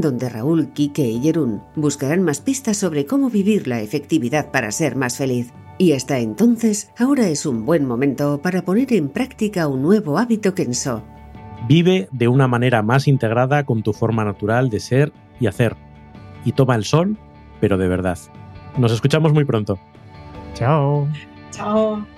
S5: donde Raúl, Quique y Jerún buscarán más pistas sobre cómo vivir la efectividad para ser más feliz. Y hasta entonces, ahora es un buen momento para poner en práctica un nuevo hábito Kenso.
S1: Vive de una manera más integrada con tu forma natural de ser y hacer. Y toma el sol, pero de verdad. Nos escuchamos muy pronto.
S2: Chao.
S3: Chao.